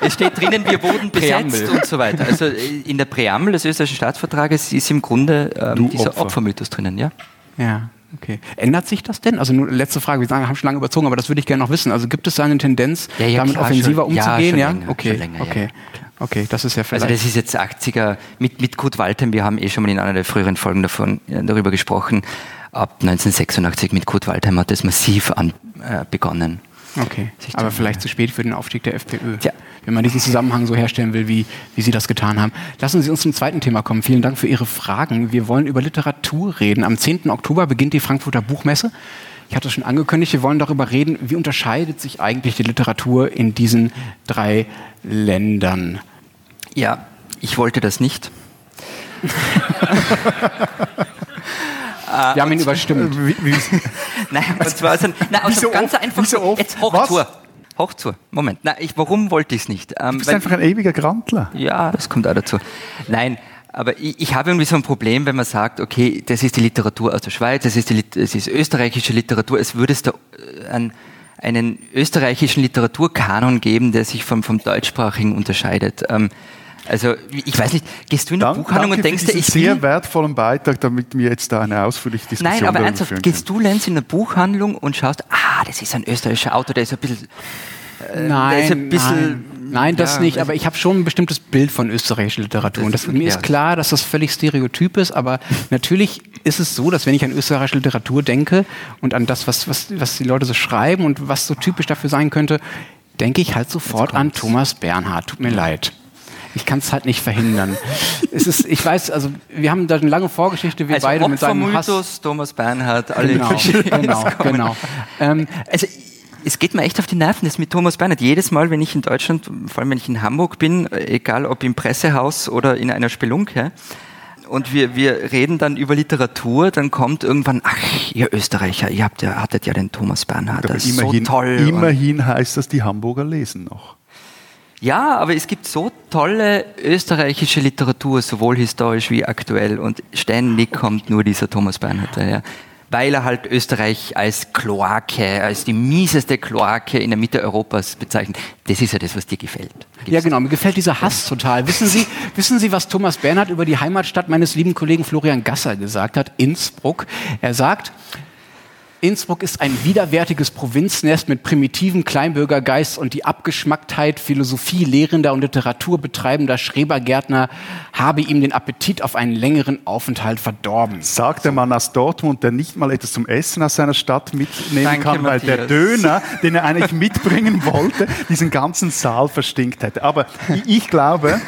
[laughs] es steht drinnen, wir wurden besetzt Präambel. und so weiter. Also äh, in der Präambel des österreichischen Staatsvertrages ist im Grunde ähm, Du dieser Opfer. Opfermythos drinnen, ja. Ja, okay. Ändert sich das denn? Also nur letzte Frage, wir sagen, haben schon lange überzogen, aber das würde ich gerne noch wissen. Also gibt es da eine Tendenz, Ja, ja, damit klar, offensiver schon- ja, umzugehen? schon Ja, länger, okay, schon länger, ja, okay, ja, okay, das ist ja vielleicht. Also das ist jetzt 80er mit, mit Kurt Waldheim, wir haben eh schon mal in einer der früheren Folgen davon, äh, darüber gesprochen. Ab 1986 mit Kurt Waldheim hat das massiv an, äh, begonnen. Okay, aber vielleicht zu spät für den Aufstieg der FPÖ. Tja. Wenn man diesen Zusammenhang so herstellen will, wie, wie Sie das getan haben. Lassen Sie uns zum zweiten Thema kommen. Vielen Dank für Ihre Fragen. Wir wollen über Literatur reden. Am 10. Oktober beginnt die Frankfurter Buchmesse. Ich hatte es schon angekündigt, wir wollen darüber reden, wie unterscheidet sich eigentlich die Literatur in diesen drei Ländern. Ja, ich wollte das nicht. [laughs] Wir haben ihn überstimmt. [laughs] Wie, wie, [laughs] Nein, und zwar so, nein, aus Wieso einem ganz oft? einfach. Wieso oft? Jetzt hoch zu. Hoch zu. Moment. Nein, ich, warum wollte ich es nicht? Ähm, du bist weil- einfach ein ewiger Grantler. Ja, das kommt auch dazu. Nein, aber ich, ich habe irgendwie so ein Problem, wenn man sagt, okay, das ist die Literatur aus der Schweiz, das ist, die, das ist österreichische Literatur, es würde es da äh, einen, einen österreichischen Literaturkanon geben, der sich vom, vom deutschsprachigen unterscheidet. Ähm, also, ich weiß nicht, gehst du in eine Dank, Buchhandlung danke und denkst dir, ich will sehr wertvollen Beitrag, damit wir jetzt da eine ausführliche Diskussion Nein, aber ernsthaft, gehst du, Lenz, in eine Buchhandlung und schaust, ah, das ist ein österreichischer Autor, der ist ein bisschen, Nein, ist ein bisschen- nein, nein, das ja, nicht. Aber ich- habe schon ein bestimmtes Bild von österreichischer Literatur. Und Das- mir ist klar, dass das völlig stereotyp ist. Aber [laughs] natürlich ist es so, dass wenn ich an österreichische Literatur denke und an das, was, was, was die Leute so schreiben und was so typisch dafür sein könnte, denke ich halt sofort an Thomas Bernhard. Tut mir leid. Ich kann es halt nicht verhindern. es ist, ich weiß, also wir haben da eine lange Vorgeschichte, wir also beide mit seinem Hass. Opfermythos, Thomas Bernhard, alle Genau, genau, genau. Ähm, Also es geht mir echt auf die Nerven, das mit Thomas Bernhard. Jedes Mal, wenn ich in Deutschland, vor allem wenn ich in Hamburg bin, egal ob im Pressehaus oder in einer Spelunke, und wir, wir reden dann über Literatur, dann kommt irgendwann, ach, ihr Österreicher, ihr habt ja, hattet ja den Thomas Bernhard, das ist immerhin, so toll. Immerhin heißt das, die Hamburger lesen noch. Ja, aber es gibt so tolle österreichische Literatur, sowohl historisch wie aktuell, und ständig kommt nur dieser Thomas Bernhard daher. Weil er halt Österreich als Kloake, als die mieseste Kloake in der Mitte Europas bezeichnet. Das ist ja das, was dir gefällt. Ja, genau. Mir gefällt dieser Hass total. Wissen Sie, [laughs] wissen Sie, was Thomas Bernhard über die Heimatstadt meines lieben Kollegen Florian Gasser gesagt hat? Innsbruck. Er sagt, Innsbruck ist ein widerwärtiges Provinznest mit primitiven Kleinbürgergeist und die Abgeschmacktheit Philosophie lehrender und Literatur betreibender Schrebergärtner habe ihm den Appetit auf einen längeren Aufenthalt verdorben. Sagt der Mann aus Dortmund, der nicht mal etwas zum Essen aus seiner Stadt mitnehmen Danke, kann, weil der Matthias. Döner, den er eigentlich mitbringen [laughs] wollte, diesen ganzen Saal verstinkt hätte. Aber ich glaube,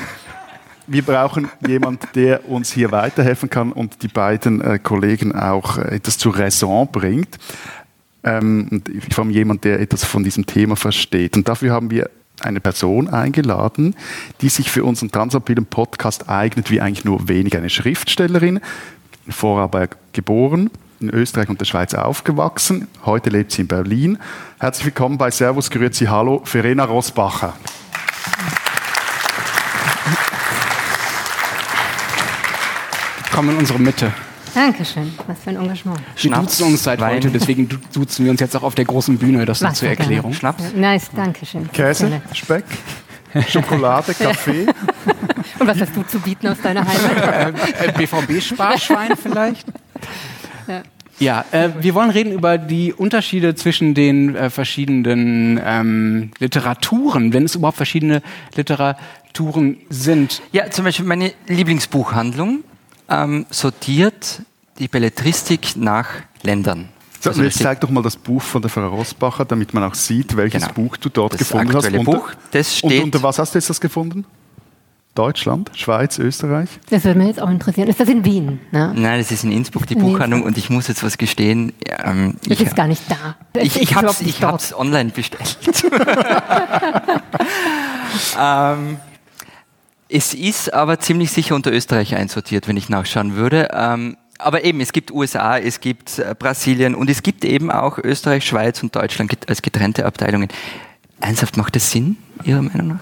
wir brauchen jemand, der uns hier weiterhelfen kann und die beiden äh, Kollegen auch äh, etwas zur Raison bringt. Ähm, und vor allem jemand, der etwas von diesem Thema versteht. Und dafür haben wir eine Person eingeladen, die sich für unseren Transapillen Podcast eignet wie eigentlich nur wenig. Eine Schriftstellerin, in Vorarlberg geboren, in Österreich und der Schweiz aufgewachsen. Heute lebt sie in Berlin. Herzlich willkommen bei Servus, Grüezi, Hallo, Verena Rosbacher. Komm in unsere Mitte. Dankeschön, was für ein Engagement. Wir duzen uns seit Wein. heute, deswegen du- duzen wir uns jetzt auch auf der großen Bühne, das nur zur für gerne. Erklärung. Schnaps? Nice, danke schön. Käse. Speck, Schokolade, Kaffee. [laughs] Und was hast du zu bieten aus deiner Heimat? Äh, BVB-Sparschwein [laughs] vielleicht? Ja. Ja, äh, wir wollen reden über die Unterschiede zwischen den äh, verschiedenen ähm, Literaturen, wenn es überhaupt verschiedene Literaturen sind. Ja, zum Beispiel meine Lieblingsbuchhandlung ähm, sortiert die Belletristik nach Ländern. So, Also jetzt zeig doch mal das Buch von der Frau Rosbacher, damit man auch sieht, welches Genau. Buch du dort Das gefunden hast. Unter- Buch, das und steht- unter was hast du jetzt das gefunden? Deutschland, Schweiz, Österreich? Das würde mich jetzt auch interessieren. Ist das in Wien? Ne? Nein, das ist in Innsbruck die In Buchhandlung Innsbruck. und ich muss jetzt was gestehen. Ähm, ich ist gar nicht da. Ich, ist ich habe es ich online bestellt. [laughs] [laughs] ähm, es ist aber ziemlich sicher unter Österreich einsortiert, wenn ich nachschauen würde. Ähm, aber eben, es gibt USA, es gibt äh, Brasilien und es gibt eben auch Österreich, Schweiz und Deutschland als getrennte Abteilungen. Ernsthaft, macht das Sinn, Ihrer Meinung nach?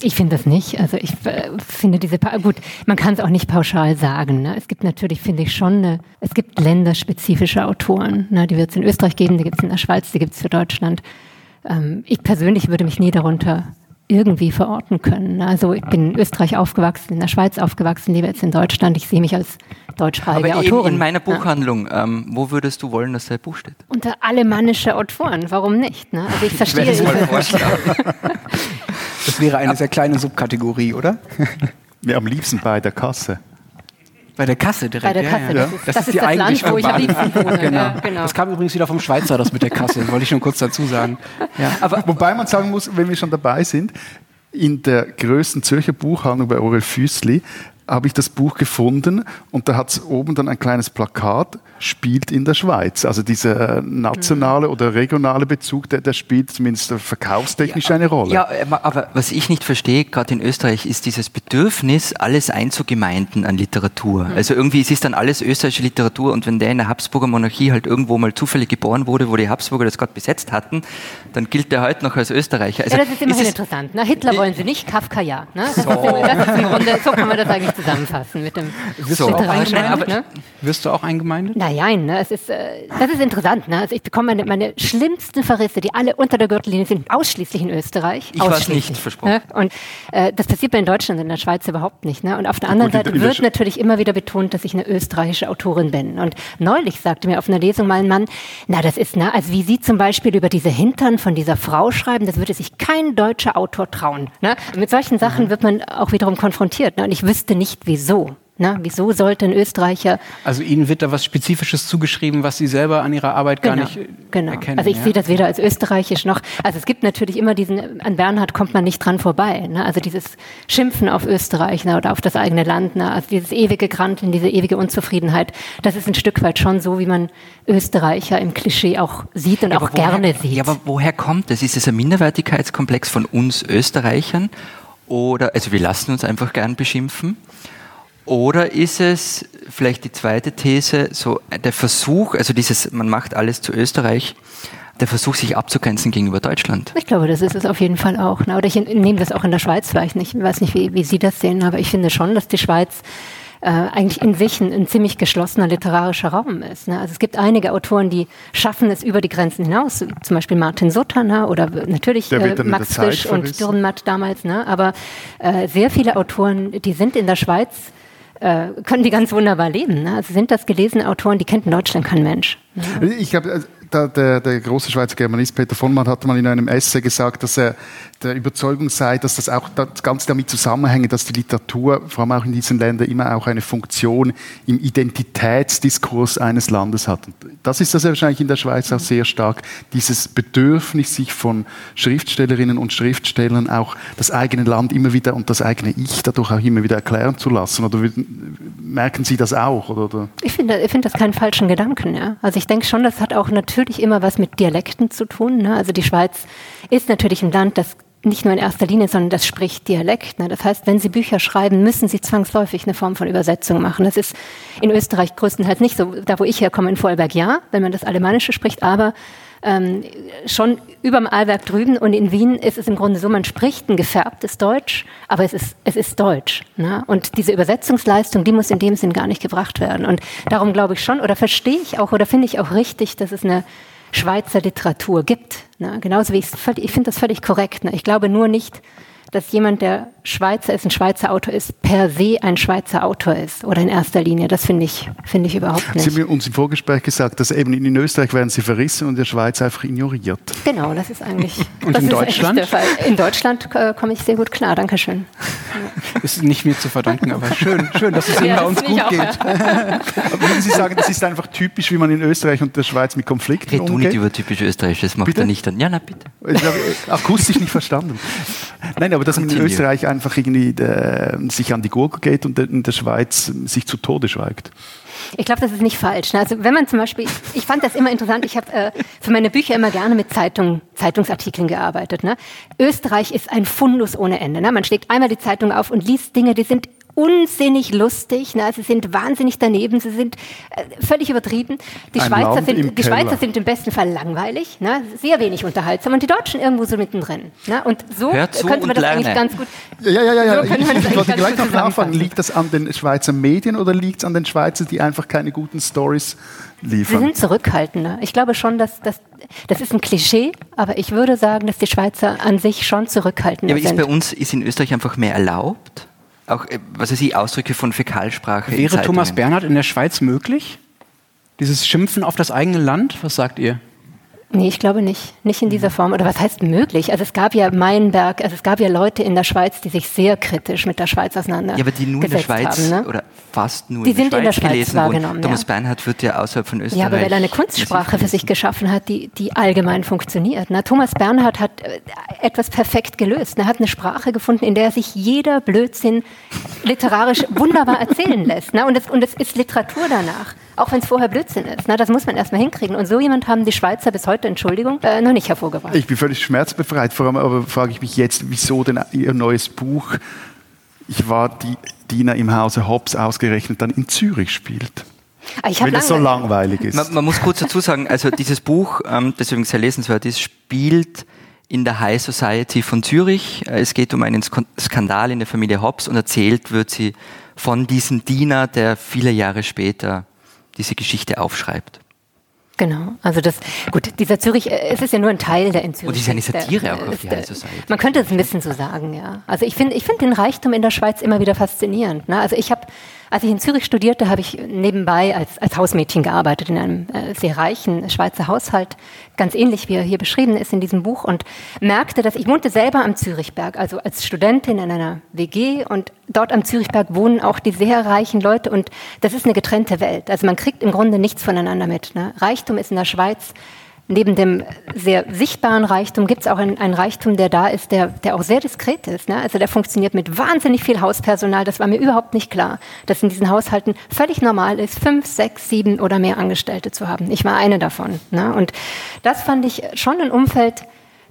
Ich finde das nicht. Also ich äh, finde diese pa gut, man kann es auch nicht pauschal sagen. Ne? Es gibt natürlich, finde ich schon, eine, es gibt länderspezifische Autoren. Ne? Die wird es in Österreich geben, die gibt es in der Schweiz, die gibt es für Deutschland. Ähm, ich persönlich würde mich nie darunter irgendwie verorten können. ne? Also ich bin in Österreich aufgewachsen, in der Schweiz aufgewachsen, lebe jetzt in Deutschland. Ich sehe mich als deutschsprachige Aber eben Autorin. in meiner Ja. Buchhandlung, ähm, wo würdest du wollen, dass dein Buch steht? Unter alemannische Autoren, warum nicht? Ne? Also ich verstehe. mal ich- vorschlagen. Das wäre eine sehr kleine Subkategorie, oder? Ja, am liebsten bei der Kasse. Bei der Kasse direkt. Bei der ja, Kasse, ja. das ist- das ist die das Land, wo ich am liebsten wohne, genau. ja, genau. Das kam übrigens wieder vom Schweizer, das mit der Kasse, [laughs] wollte ich nur kurz dazu sagen. Ja. Aber wobei man sagen muss, wenn wir schon dabei sind, in der größten Zürcher Buchhandlung bei Aurel Füssli habe ich das Buch gefunden und da hat es oben dann ein kleines Plakat, spielt in der Schweiz. Also dieser äh, nationale oder regionale Bezug, der, der spielt zumindest äh, verkaufstechnisch eine Rolle. Ja, aber- was ich nicht verstehe, gerade in Österreich, ist dieses Bedürfnis, alles einzugemeinden an Literatur. Also irgendwie, es ist dann alles österreichische Literatur und wenn der in der Habsburger Monarchie halt irgendwo mal zufällig geboren wurde, wo die Habsburger das gerade besetzt hatten, dann gilt der heute noch als Österreicher. Also ja, das ist immerhin es- interessant. Ne? Hitler wollen sie nicht, Kafka ja. Ne? Das, ist, das ist im Grunde, so kann man das [laughs] eigentlich zusammenfassen mit dem du auch eingemeindet? Ne? Wirst du auch eingemeindet? Naja, ne, es ist, äh, das ist interessant. Ne? Also ich bekomme meine, meine schlimmsten Verrisse, die alle unter der Gürtellinie sind, ausschließlich in Österreich. Ich ausschließlich, nicht, versprochen. Ne? Und äh, das passiert mir in Deutschland, in der Schweiz überhaupt nicht. Ne? Und auf der anderen Gut, Seite wird natürlich immer wieder betont, dass ich eine österreichische Autorin bin. Und neulich sagte mir auf einer Lesung mal ein Mann, na das ist, ne, also wie Sie zum Beispiel über diese Hintern von dieser Frau schreiben, das würde sich kein deutscher Autor trauen. Ne? Und mit solchen Mhm. Sachen wird man auch wiederum konfrontiert. Ne? Und ich wüsste nicht, wieso. Ne? Wieso sollte ein Österreicher Also Ihnen wird da was Spezifisches zugeschrieben, was Sie selber an Ihrer Arbeit gar nicht äh, genau. erkennen. Also ich ja? sehe das weder als österreichisch noch. Also es gibt natürlich immer diesen, an Bernhard kommt man nicht dran vorbei. Ne? Also dieses Schimpfen auf Österreich ne? oder auf das eigene Land, ne? also dieses ewige Granteln, diese ewige Unzufriedenheit, das ist ein Stück weit schon so, wie man Österreicher im Klischee auch sieht und Ja, auch woher, gerne sieht. Ja, aber woher kommt das? Ist es ein Minderwertigkeitskomplex von uns Österreichern? Oder, also wir lassen uns einfach gern beschimpfen? Oder ist es vielleicht die zweite These, so der Versuch, also dieses, man macht alles zu Österreich, der Versuch, sich abzugrenzen gegenüber Deutschland? Ich glaube, das ist es auf jeden Fall auch. Ne? Oder ich nehme das auch in der Schweiz nicht. Ich weiß nicht, wie, wie Sie das sehen, aber ich finde schon, dass die Schweiz äh, eigentlich in sich ein, ziemlich geschlossener literarischer Raum ist. Ne? Also es gibt einige Autoren, die schaffen es über die Grenzen hinaus, zum Beispiel Martin Sutter ne? oder natürlich äh, Max Frisch und. Dürrenmatt damals. Ne? Aber äh, sehr viele Autoren, die sind in der Schweiz, äh, können die ganz wunderbar leben. Ne? Also sind das gelesene Autoren, die kennt in Deutschland kein Mensch. Ich habe, äh, da, der, der große Schweizer Germanist Peter von Mann hat mal in einem Essay gesagt, dass er der Überzeugung sei, dass das auch das Ganze damit zusammenhänge, dass die Literatur, vor allem auch in diesen Ländern, immer auch eine Funktion im Identitätsdiskurs eines Landes hat. Und das ist das wahrscheinlich in der Schweiz auch sehr stark, dieses Bedürfnis, sich von Schriftstellerinnen und Schriftstellern auch das eigene Land immer wieder und das eigene Ich dadurch auch immer wieder erklären zu lassen. Oder merken Sie das auch? Oder? Ich finde ich finde das keinen falschen Gedanken. Ja? Also ich denke schon, das hat auch natürlich immer was mit Dialekten zu tun. Ne? Also die Schweiz ist natürlich ein Land, das nicht nur in erster Linie, sondern das spricht Dialekt. Ne? Das heißt, wenn Sie Bücher schreiben, müssen Sie zwangsläufig eine Form von Übersetzung machen. Das ist in Österreich größtenteils nicht so. Da, wo ich herkomme, in Vorarlberg ja, wenn man das Alemannische spricht, aber ähm, schon überm Allwerk drüben und in Wien ist es im Grunde so, man spricht ein gefärbtes Deutsch, aber es ist, es ist Deutsch. Ne? Und diese Übersetzungsleistung, die muss in dem Sinn gar nicht gebracht werden. Und darum glaube ich schon, oder verstehe ich auch, oder finde ich auch richtig, dass es eine Schweizer Literatur gibt. Ne? Genauso wie ich ich finde das völlig korrekt. Ne? Ich glaube nur nicht, dass jemand, der Schweizer ist, ein Schweizer Autor ist, per se ein Schweizer Autor ist oder in erster Linie. Das finde ich, finde ich überhaupt nicht. Sie haben uns im Vorgespräch gesagt, dass eben in Österreich werden sie verrissen und in der Schweiz einfach ignoriert. Genau, das ist eigentlich. [laughs] und in Deutschland? In Deutschland äh, komme ich sehr gut klar, Dankeschön. Ja. [laughs] Ist nicht mir zu verdanken, aber schön, schön, dass es Ihnen ja, bei uns gut auch, geht. Ja. [laughs] würden Sie sagen, das ist einfach typisch, wie man in Österreich und der Schweiz mit Konflikten Red umgeht? du nicht über typisch Österreich, das macht bitte? er nicht dann. Ja, na bitte. Ich habe akustisch nicht verstanden. Nein, aber dass man in Österreich einfach irgendwie äh, sich an die Gurke geht und in der Schweiz sich zu Tode schweigt. Ich glaube, das ist nicht falsch. Ne? Also wenn man zum Beispiel, ich fand das immer interessant, ich habe äh, für meine Bücher immer gerne mit Zeitung, Zeitungsartikeln gearbeitet. Ne? Österreich ist ein Fundus ohne Ende. Ne? Man schlägt einmal die Zeitung auf und liest Dinge, die sind unsinnig lustig, ne? sie sind wahnsinnig daneben, sie sind äh, völlig übertrieben. Die, Schweizer sind, die Schweizer sind im besten Fall langweilig, ne? sehr wenig unterhaltsam und die Deutschen irgendwo so mittendrin. Ne? Und so könnte man das lerne. eigentlich ganz gut. Ja, ja, ja, ja. So ich, ich wollte gleich noch nachfragen, liegt das an den Schweizer Medien oder liegt es an den Schweizern, die einfach keine guten Stories liefern? Sie sind zurückhaltender. Ich glaube schon, dass das, das ist ein Klischee, aber ich würde sagen, dass die Schweizer an sich schon zurückhaltender ja, aber sind. Ist bei uns ist in Österreich einfach mehr erlaubt? Auch, äh, was weiß ich, Ausdrücke von Fäkalsprache. Wäre Thomas Bernhard in der Schweiz möglich? Dieses Schimpfen auf das eigene Land? Was sagt ihr? Nee, ich glaube nicht. Nicht in dieser Form. Oder was heißt möglich? Also es gab ja Meinberg, also es gab ja Leute in der Schweiz, die sich sehr kritisch mit der Schweiz auseinander. Ja, aber die nur in der Schweiz haben, ne? oder fast nur die in der sind Schweiz, in der Schweiz gelesen wahrgenommen. Thomas ja. Bernhard wird ja außerhalb von Österreich. Ja, aber weil er eine Kunstsprache für sich geschaffen hat, die, die allgemein funktioniert. Na, Thomas Bernhard hat äh, etwas perfekt gelöst. Er hat eine Sprache gefunden, in der sich jeder Blödsinn literarisch wunderbar erzählen lässt. Na, und, es, und es ist Literatur danach auch wenn es vorher Blödsinn ist. Na, das muss man erstmal hinkriegen. Und so jemand haben die Schweizer bis heute, Entschuldigung, äh, noch nicht hervorgebracht. Ich bin völlig schmerzbefreit. Vor allem aber frage ich mich jetzt, wieso denn Ihr neues Buch, ich war die Diener im Hause Hobbs ausgerechnet, dann in Zürich spielt. Ah, ich Wenn es so langweilig ist. Man, man, muss kurz dazu sagen, also dieses Buch, ähm, das übrigens sehr lesenswert ist, spielt in der High Society von Zürich. Äh, es geht um einen Skandal in der Familie Hobbs und erzählt wird sie von diesem Diener, der viele Jahre später diese Geschichte aufschreibt. Genau, also das, gut, dieser Zürich, äh, es ist ja nur ein Teil der in Zürich. Und es ist eine Satire auch auf die High Society. Man könnte es ein bisschen so sagen, ja. Also ich finde ich finde den Reichtum in der Schweiz immer wieder faszinierend. Ne? Also ich habe als ich in Zürich studierte, habe ich nebenbei als, als Hausmädchen gearbeitet in einem äh, sehr reichen Schweizer Haushalt, ganz ähnlich wie er hier beschrieben ist in diesem Buch und merkte, dass ich wohnte selber am Zürichberg, also als Studentin in einer WG und dort am Zürichberg wohnen auch die sehr reichen Leute und das ist eine getrennte Welt. Also man kriegt im Grunde nichts voneinander mit. Ne? Reichtum ist in der Schweiz neben dem sehr sichtbaren Reichtum gibt es auch einen, Reichtum, der da ist, der, der auch sehr diskret ist. Ne? Also der funktioniert mit wahnsinnig viel Hauspersonal. Das war mir überhaupt nicht klar, dass in diesen Haushalten völlig normal ist, fünf, sechs, sieben oder mehr Angestellte zu haben. Ich war eine davon. Ne? Und das fand ich schon ein Umfeld,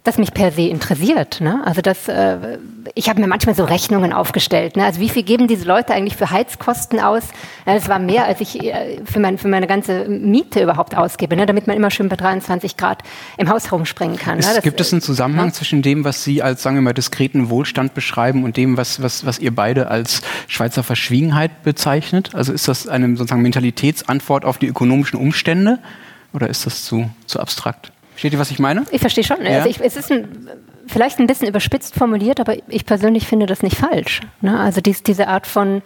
das mich per se interessiert. Ne? Also das, äh, ich habe mir manchmal so Rechnungen aufgestellt. Ne? Also wie viel geben diese Leute eigentlich für Heizkosten aus? Ja, das war mehr, als ich äh, für, mein, für meine ganze Miete überhaupt ausgebe, ne? damit man immer schön bei 23 Grad im Haus herumspringen kann. Es, ne? das, gibt es einen Zusammenhang ja? zwischen dem, was Sie als, sagen wir mal, diskreten Wohlstand beschreiben und dem, was, was, was ihr beide als Schweizer Verschwiegenheit bezeichnet? Also ist das eine sozusagen Mentalitätsantwort auf die ökonomischen Umstände oder ist das zu, zu abstrakt? Versteht ihr, was ich meine? Ich verstehe schon. Ja? Also ich, es ist ein, vielleicht ein bisschen überspitzt formuliert, aber ich persönlich finde das nicht falsch. Ne? Also dies, diese Art von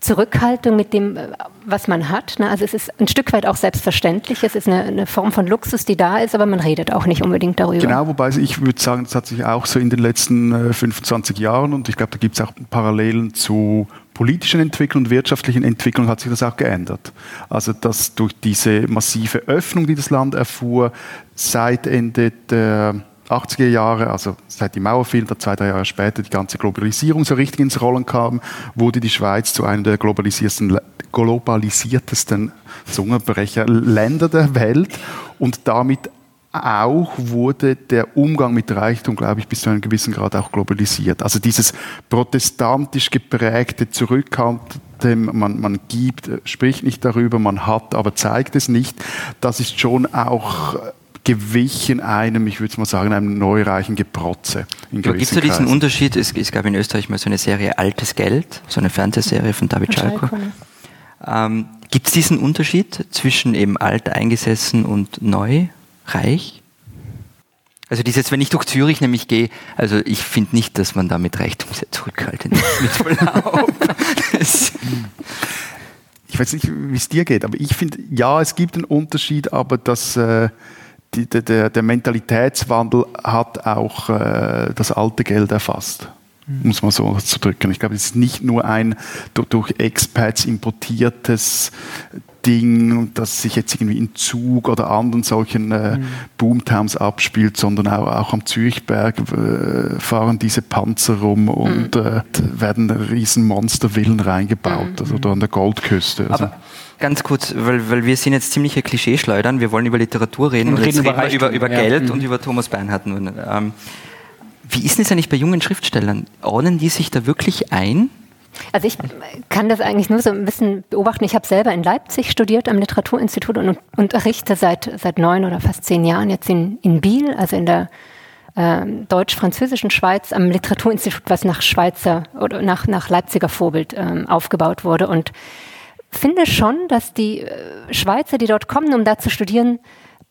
Zurückhaltung mit dem, was man hat. Ne? Also es ist ein Stück weit auch selbstverständlich. Es ist eine, eine, Form von Luxus, die da ist, aber man redet auch nicht unbedingt darüber. Genau, wobei ich würde sagen, das hat sich auch so in den letzten 25 äh, Jahren und ich glaube, da gibt es auch Parallelen zu politischen Entwicklung und wirtschaftlichen Entwicklung hat sich das auch geändert. Also dass durch diese massive Öffnung, die das Land erfuhr, seit Ende der 80er Jahre, also seit die Mauer fiel, und zwei, drei Jahre später die ganze Globalisierung so richtig ins Rollen kam, wurde die Schweiz zu einem der globalisiertesten, globalisiertesten Zungenbrecher Länder der Welt und damit auch wurde der Umgang mit Reichtum, glaube ich, bis zu einem gewissen Grad auch globalisiert. Also dieses protestantisch geprägte, zurückhaltende, man, man gibt, spricht nicht darüber, man hat, aber zeigt es nicht, das ist schon auch gewichen einem, ich würde mal sagen, einem neureichen Geprotze. Gibt es da diesen Unterschied? Es, es, gab in Österreich mal so eine Serie Altes Geld, so eine Fernsehserie von David Schalko. Ähm, Gibt es diesen Unterschied zwischen eben alt eingesessen und neu reich? Also dieses, wenn ich durch Zürich nämlich gehe, also ich finde nicht, dass man da mit Reichtum sehr zurückhaltend ist, [laughs] mit Verlaub. ich weiß nicht, wie es dir geht, aber ich finde, ja, es gibt einen Unterschied, aber das, äh, die, der, der, Mentalitätswandel hat auch äh, das alte Geld erfasst um es mal so zu drücken. Ich glaube, es ist nicht nur ein durch Expats importiertes Ding, das sich jetzt irgendwie in Zug oder anderen solchen äh, mhm. Boomtowns abspielt, sondern auch, auch am Zürichberg äh, fahren diese Panzer rum und mhm. äh, werden riesen Monstervillen reingebaut, mhm. also da an der Goldküste. Also. Aber ganz kurz, weil, weil wir sind jetzt ziemliche Klischeeschleudern, wir wollen über Literatur reden und, und reden jetzt reden wir über, über Geld ja. und mhm. über Thomas Beinhardt nun. Ähm, wie ist das eigentlich bei jungen Schriftstellern? Ordnen die sich da wirklich ein? Also ich kann das eigentlich nur so ein bisschen beobachten. Ich habe selber in Leipzig studiert am Literaturinstitut und unterrichte seit, seit neun oder fast zehn Jahren jetzt in, in Biel, also in der äh, deutsch-französischen Schweiz am Literaturinstitut, was nach Schweizer oder nach, nach Leipziger Vorbild äh, aufgebaut wurde. Und finde schon, dass die äh, Schweizer, die dort kommen, um da zu studieren,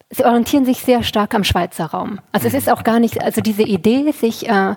sie orientieren sich sehr stark am Schweizer Raum. Also es ist auch gar nicht, also diese Idee, sich äh,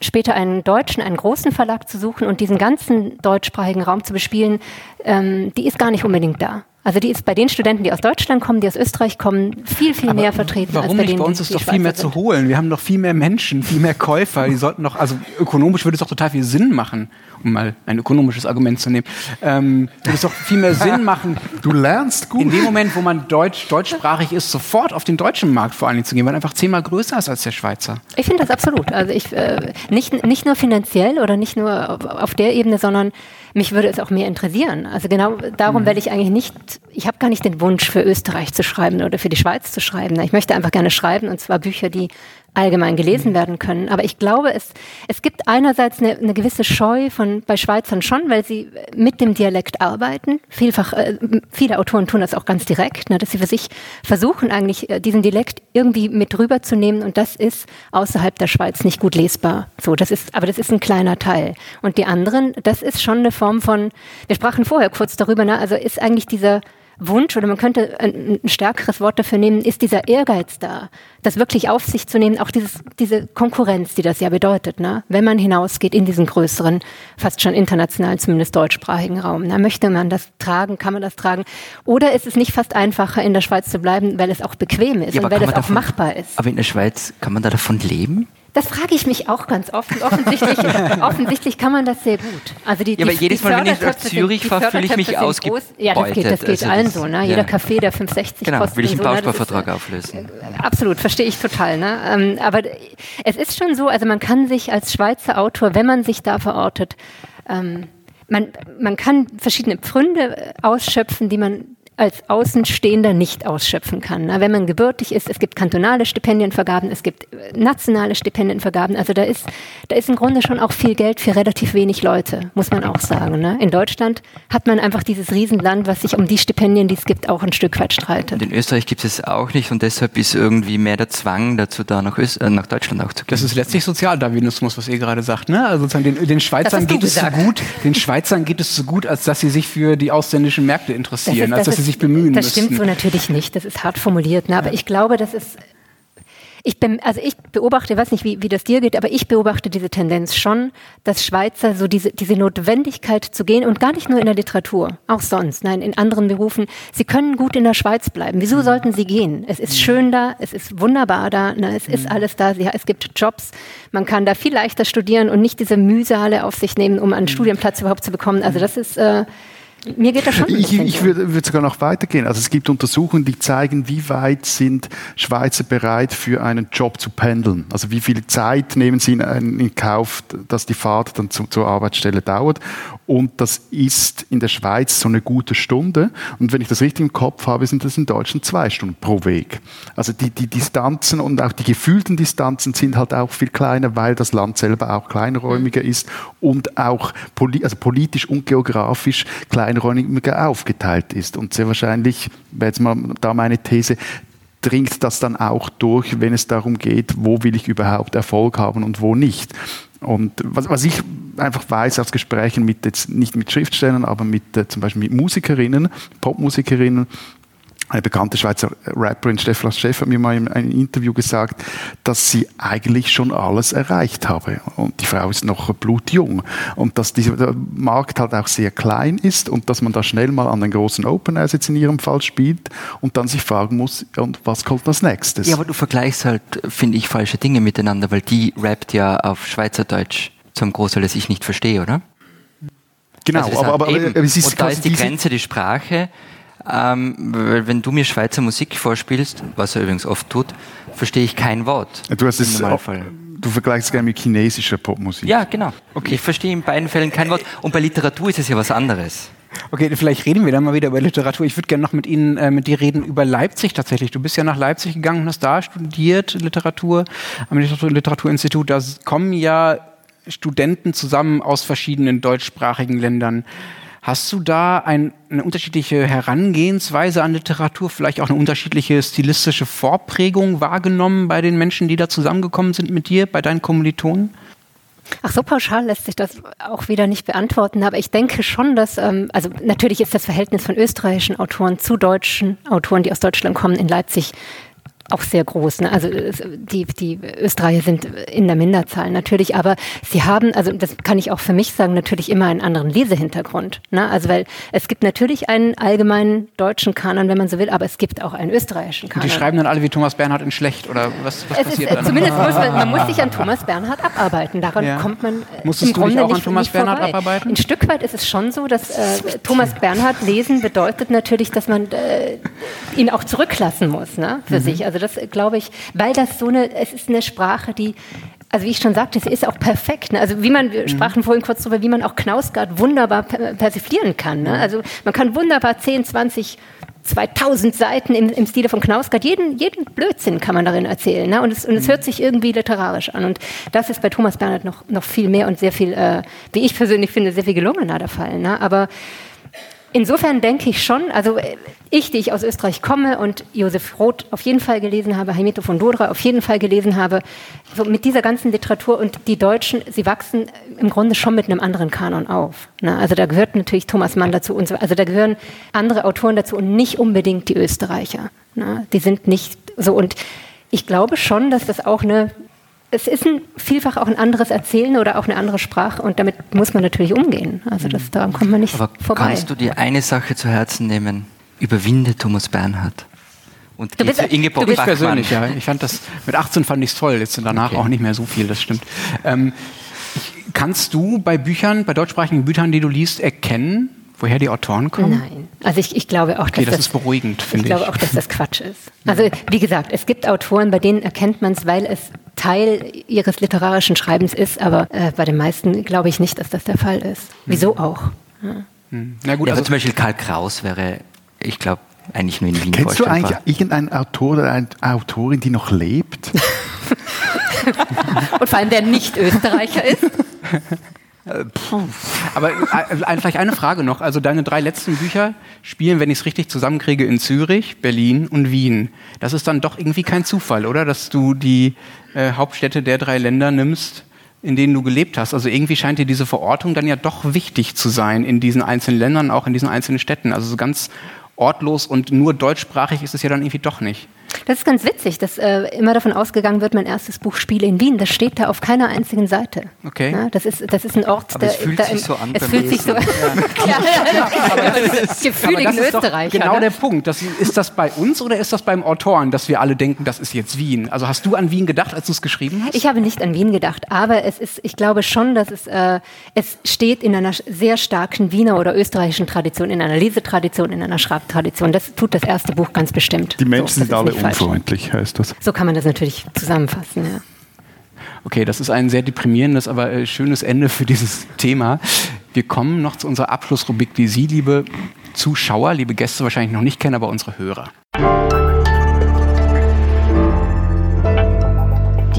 später einen deutschen, einen großen Verlag zu suchen und diesen ganzen deutschsprachigen Raum zu bespielen, ähm, die ist gar nicht unbedingt da. Also die ist bei den Studenten, die aus Deutschland kommen, die aus Österreich kommen, viel, viel Aber mehr vertreten. Warum als bei nicht? Denen, bei uns ist doch viel mehr sind. zu holen. Wir haben doch viel mehr Menschen, viel mehr Käufer. Die sollten doch, also ökonomisch würde es doch total viel Sinn machen, um mal ein ökonomisches Argument zu nehmen. Ähm, würde es doch viel mehr Sinn [laughs] machen. Du lernst gut. In dem Moment, wo man deutsch, deutschsprachig ist, sofort auf den deutschen Markt vor allen Dingen zu gehen, weil einfach zehnmal größer ist als der Schweizer. Ich finde das absolut. Also ich, äh, nicht, nicht nur finanziell oder nicht nur auf, auf der Ebene, sondern mich würde es auch mehr interessieren. Also genau darum mhm. werde ich eigentlich nicht, ich habe gar nicht den Wunsch für Österreich zu schreiben oder für die Schweiz zu schreiben. Ich möchte einfach gerne schreiben und zwar Bücher, die allgemein gelesen werden können. Aber ich glaube, es, es gibt einerseits eine, eine gewisse Scheu von, bei Schweizern schon, weil sie mit dem Dialekt arbeiten. Vielfach, äh, viele Autoren tun das auch ganz direkt, ne, dass sie für sich versuchen, eigentlich äh, diesen Dialekt irgendwie mit rüberzunehmen und das ist außerhalb der Schweiz nicht gut lesbar. So, das ist, aber das ist ein kleiner Teil. Und die anderen, das ist schon eine Form von, wir sprachen vorher kurz darüber, ne, also ist eigentlich dieser Wunsch oder man könnte ein, ein, stärkeres Wort dafür nehmen, ist dieser Ehrgeiz da, das wirklich auf sich zu nehmen, auch dieses, diese Konkurrenz, die das ja bedeutet, ne? wenn man hinausgeht in diesen größeren, fast schon internationalen, zumindest deutschsprachigen Raum. Ne? Möchte man das tragen, kann man das tragen? Oder ist es nicht fast einfacher, in der Schweiz zu bleiben, weil es auch bequem ist ja, und weil es auch davon, machbar ist? Aber in der Schweiz, kann man da davon leben? Das frage ich mich auch ganz oft. Offensichtlich, [laughs] offensichtlich kann man das sehr gut. Also die, ja, aber die, jedes Mal, wenn ich nach Zürich fahre, fühle ich mich ausgebeutet. Ja, das geht, das geht also allen so. Ne? Jeder Kaffee, der 5,60 genau, kostet. will ich einen so, Bausparvertrag ne? auflösen. Äh, absolut, verstehe ich total. Ne? Ähm, aber es ist schon so, also man kann sich als Schweizer Autor, wenn man sich da verortet, ähm, man, man kann verschiedene Pfründe ausschöpfen, die man als Außenstehender nicht ausschöpfen kann. Na, wenn man gebürtig ist, es gibt kantonale Stipendienvergaben, es gibt äh, nationale Stipendienvergaben. Also da ist, da ist im Grunde schon auch viel Geld für relativ wenig Leute, muss man auch sagen. Ne? In Deutschland hat man einfach dieses Riesenland, was sich um die Stipendien, die es gibt, auch ein Stück weit streitet. Und in Österreich gibt es auch nicht und deshalb ist irgendwie mehr der Zwang dazu da, nach, Öst äh, nach Deutschland auch zu gehen. Das ist letztlich Sozialdarwinismus, was ihr gerade sagt. Ne? Also sozusagen den, den Schweizern geht es so gut, den Schweizern geht es so gut, als dass sie sich für die ausländischen Märkte interessieren, als dass sie sich bemühen Das müssten. stimmt so natürlich nicht, das ist hart formuliert, ne? aber ja. ich glaube, das ist ich bin, also ich beobachte, ich weiß nicht, wie, wie das dir geht, aber ich beobachte diese Tendenz schon, dass Schweizer so diese, diese Notwendigkeit zu gehen und gar nicht nur in der Literatur, auch sonst, nein, in anderen Berufen. Sie können gut in der Schweiz bleiben. Wieso mhm. sollten sie gehen? Es ist schön da, es ist wunderbar da, ne, es ist mhm. alles da, sie, es gibt Jobs, man kann da viel leichter studieren und nicht diese Mühsale auf sich nehmen, um einen mhm. Studienplatz überhaupt zu bekommen. Also das ist, äh, Mir geht das schon. Ich, ich würde, würde sogar noch weitergehen. Also es gibt Untersuchungen, die zeigen, wie weit sind Schweizer bereit für einen Job zu pendeln. Also wie viel Zeit nehmen sie in, in Kauf, dass die Fahrt dann zu, zur Arbeitsstelle dauert. Und das ist in der Schweiz so eine gute Stunde. Und wenn ich das richtig im Kopf habe, sind das in Deutschland zwei Stunden pro Weg. Also die, die Distanzen und auch die gefühlten Distanzen sind halt auch viel kleiner, weil das Land selber auch kleinräumiger ist und auch also politisch und geografisch kleinräumiger aufgeteilt ist. Und sehr wahrscheinlich, wäre jetzt mal da meine These, dringt das dann auch durch, wenn es darum geht, wo will ich überhaupt Erfolg haben und wo nicht. Und was, was ich einfach weiß aus Gesprächen mit jetzt nicht mit Schriftstellern, aber mit äh, zum Beispiel mit Musikerinnen, Popmusikerinnen, eine bekannte Schweizer Rapperin Stefan Steff hat mir mal in einem Interview gesagt, dass sie eigentlich schon alles erreicht habe. Und die Frau ist noch blutjung. Und dass dieser Markt halt auch sehr klein ist und dass man da schnell mal an den großen Open Air jetzt in ihrem Fall spielt und dann sich fragen muss, und was kommt als nächstes? Ja, aber du vergleichst halt, finde ich, falsche Dinge miteinander, weil die rappt ja auf Schweizerdeutsch zum Großteil, das ich nicht verstehe, oder? Genau, also aber, aber, aber, es ist und da ist die Grenze die Sprache ähm, weil wenn du mir Schweizer Musik vorspielst, was er übrigens oft tut, verstehe ich kein Wort. Du hast es. Du vergleichst es gerne mit chinesischer Popmusik. Ja, genau. Okay. Ich verstehe in beiden Fällen kein Wort. Und bei Literatur ist es ja was anderes. Okay, vielleicht reden wir dann mal wieder über Literatur. Ich würde gerne noch mit Ihnen, äh, mit dir reden über Leipzig tatsächlich. Du bist ja nach Leipzig gegangen und hast da studiert, Literatur, am Literaturinstitut. Da kommen ja Studenten zusammen aus verschiedenen deutschsprachigen Ländern. Hast du da ein, eine unterschiedliche Herangehensweise an Literatur, vielleicht auch eine unterschiedliche stilistische Vorprägung wahrgenommen bei den Menschen, die da zusammengekommen sind mit dir, bei deinen Kommilitonen? Ach, so pauschal lässt sich das auch wieder nicht beantworten, aber ich denke schon, dass, ähm, also natürlich ist das Verhältnis von österreichischen Autoren zu deutschen Autoren, die aus Deutschland kommen, in Leipzig auch sehr groß. Ne? Also die, die Österreicher sind in der Minderzahl natürlich, aber sie haben, also das kann ich auch für mich sagen, natürlich immer einen anderen Lesehintergrund. Ne? Also weil es gibt natürlich einen allgemeinen deutschen Kanon, wenn man so will, aber es gibt auch einen österreichischen Kanon. Und die schreiben dann alle wie Thomas Bernhard in schlecht oder was, was es passiert ist, dann? Zumindest muss man, man muss sich an [laughs] Thomas Bernhard abarbeiten. Daran ja. kommt man Musstest im Grunde du dich auch an Thomas Bernhard vorbei. abarbeiten? Ein Stück weit ist es schon so, dass äh, Thomas Bernhard lesen bedeutet natürlich, dass man äh, ihn auch zurücklassen muss ne, für mhm. sich. Also das glaube ich weil das so eine, es ist eine Sprache, die also wie ich schon sagte, sie ist auch perfekt. Ne? Also wie man, wir mhm. sprachen vorhin kurz darüber, wie man auch Knausgard wunderbar persiflieren kann. Ne? Also man kann wunderbar 10, 20, 2000 Seiten im, im Stile von Knausgard, jeden, jeden Blödsinn kann man darin erzählen. Ne? Und, es, und es mhm. hört sich irgendwie literarisch an. Und das ist bei Thomas Bernhard noch, noch viel mehr und sehr viel, äh, wie ich persönlich finde, sehr viel gelungener der Fall. Ne? Aber Insofern denke ich schon, also äh, ich, die ich aus Österreich komme und Josef Roth auf jeden Fall gelesen habe, Heimito von Dodra auf jeden Fall gelesen habe, so mit dieser ganzen Literatur und die Deutschen, sie wachsen im Grunde schon mit einem anderen Kanon auf. Ne? Also da gehört natürlich Thomas Mann dazu und so, also da gehören andere Autoren dazu und nicht unbedingt die Österreicher. Ne? Die sind nicht so und ich glaube schon, dass das auch eine es ist ein, vielfach auch ein anderes Erzählen oder auch eine andere Sprache und damit muss man natürlich umgehen. Also das, daran kommt man nicht Aber vorbei. Kannst du dir eine Sache zu Herzen nehmen? Überwinde Thomas Bernhard. Und du bist, Ingeborg du bist persönlich, ja. Ich fand das, mit 18 fand ich es toll, jetzt danach okay. auch nicht mehr so viel, das stimmt. Ähm, kannst du bei Büchern, bei deutschsprachigen Büchern, die du liest, erkennen, woher die Autoren kommen? Nein. Also ich, ich glaube auch, okay, dass das, das, ist beruhigend, finde ich. Ich glaube auch, dass das Quatsch ist. [laughs] Also wie gesagt, es gibt Autoren, bei denen erkennt man es, weil es Teil ihres literarischen Schreibens ist, aber äh, bei den meisten glaube ich nicht, dass das der Fall ist. Wieso hm. auch? Ja. Hm. Na gut, ja, also zum Beispiel Karl Kraus wäre, ich glaube, eigentlich nur in Wien Kennst du eigentlich irgendeinen Autor oder eine Autorin, die noch lebt? [laughs] [laughs] Und vor allem, der nicht Österreicher ist? Äh, Aber äh, vielleicht eine Frage noch. Also deine drei letzten Bücher spielen, wenn ich es richtig zusammenkriege, in Zürich, Berlin und Wien. Das ist dann doch irgendwie kein Zufall, oder? Dass du die äh, Hauptstädte der drei Länder nimmst, in denen du gelebt hast. Also irgendwie scheint dir diese Verortung dann ja doch wichtig zu sein in diesen einzelnen Ländern, auch in diesen einzelnen Städten. Also so ganz ortlos und nur deutschsprachig ist es ja dann irgendwie doch nicht. Das ist ganz witzig, dass äh, immer davon ausgegangen wird, mein erstes Buch Spiele in Wien, das steht da auf keiner einzigen Seite. Okay. Ja, das, ist, das ist ein Ort, Aber der, es fühlt da sich so an Es fühlt sich so. Lesen. ja, [laughs] das ist Aber gefühligen Österreicher. genau ne? der Punkt. Das, ist das bei uns oder ist das beim Autoren, dass wir alle denken, das ist jetzt Wien? Also hast du an Wien gedacht, als du es geschrieben hast? Ich habe nicht an Wien gedacht, aber es ist, ich glaube schon, dass es, äh, es steht in einer sehr starken Wiener oder österreichischen Tradition, in einer Lesetradition, in einer Schreibtradition. Das tut das erste Buch ganz bestimmt. Die So, Menschen das sind alle unfreundlich, heißt das. So kann man das natürlich zusammenfassen. Ja. Okay, das ist ein sehr deprimierendes, aber äh, schönes Ende für dieses Thema. Wir kommen noch zu unserer Abschlussrubrik, die Sie, liebe Zuschauer, liebe Gäste, wahrscheinlich noch nicht kennen, aber unsere Hörer.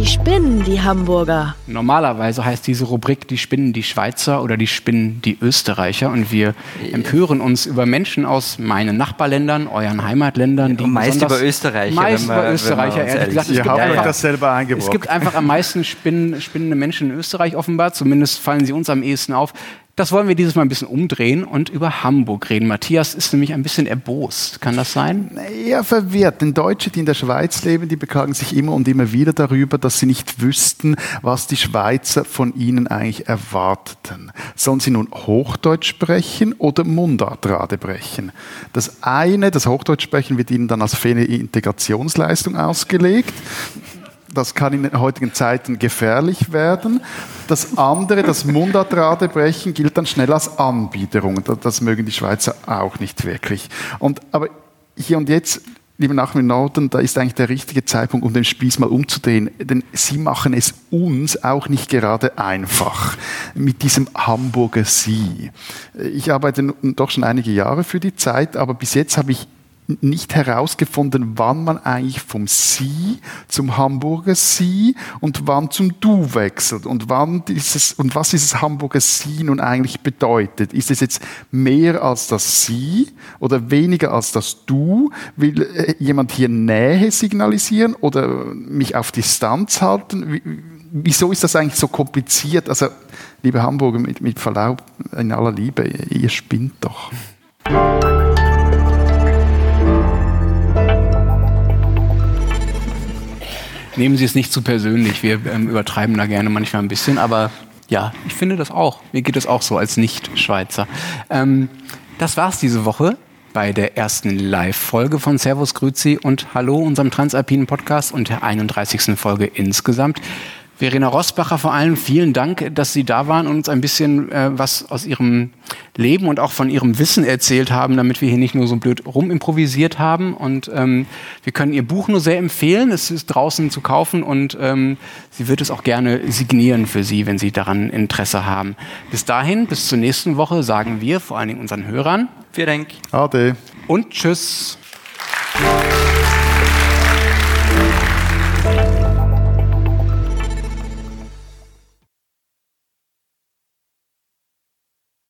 Die spinnen, die Hamburger. Normalerweise heißt diese Rubrik die Spinnen die Schweizer oder die Spinnen die Österreicher und wir empören uns über Menschen aus meinen Nachbarländern, euren Heimatländern. Die meist über Österreicher, Meist wenn wir- über Österreicher, ehrlich gesagt. sind. Es Ihr gibt, habt euch einfach, das selber es eingebrockt. gibt einfach am meisten Spinnen, spinnende Menschen in Österreich offenbar, zumindest fallen sie uns am ehesten auf. Das wollen wir dieses Mal ein bisschen umdrehen und über Hamburg reden. Matthias ist nämlich ein bisschen erbost. Kann das sein? Eher verwirrt, denn Deutsche, die in der Schweiz leben, die beklagen sich immer und immer wieder darüber, dass sie nicht wüssten, was die Schweizer von ihnen eigentlich erwarteten. Sollen sie nun Hochdeutsch sprechen oder Mundartrade brechen? Das eine, das Hochdeutsch sprechen, wird ihnen dann als fehlende Integrationsleistung ausgelegt. Das kann in den heutigen Zeiten gefährlich werden. Das andere, das Mundartradebrechen, gilt dann schnell als Anbiederung. Das, mögen die Schweizer auch nicht wirklich. Und, aber hier und jetzt, liebe im Norden, da ist eigentlich der richtige Zeitpunkt, um den Spieß mal umzudrehen. Denn sie machen es uns auch nicht gerade einfach mit diesem Hamburger Sie. Ich arbeite doch schon einige Jahre für die Zeit, aber bis jetzt habe ich nicht herausgefunden, wann man eigentlich vom Sie zum Hamburger Sie und wann zum Du wechselt und wann dieses und was dieses Hamburger Sie nun eigentlich bedeutet. Ist es jetzt mehr als das Sie oder weniger als das Du? Will äh, jemand hier Nähe signalisieren oder mich auf Distanz halten? Wie, wieso ist das eigentlich so kompliziert? Also, liebe Hamburger, mit, mit Verlaub, in aller Liebe, ihr spinnt doch. Nehmen Sie es nicht zu persönlich. Wir ähm, übertreiben da gerne manchmal ein bisschen, aber ja, ich finde das auch. Mir geht es auch so als Nicht-Schweizer. Ähm, das war's diese Woche bei der ersten Live-Folge von Servus Grüzi und Hallo, unserem Transalpinen Podcast und der 31. Folge insgesamt. Verena Rosbacher vor allem, vielen Dank, dass Sie da waren und uns ein bisschen äh, was aus Ihrem Leben und auch von Ihrem Wissen erzählt haben, damit wir hier nicht nur so blöd rumimprovisiert haben. Und ähm, wir können Ihr Buch nur sehr empfehlen. Es ist draußen zu kaufen und ähm, sie wird es auch gerne signieren für Sie, wenn Sie daran Interesse haben. Bis dahin, bis zur nächsten Woche sagen wir vor allen Dingen unseren Hörern Vielen Dank. Ade. und Tschüss.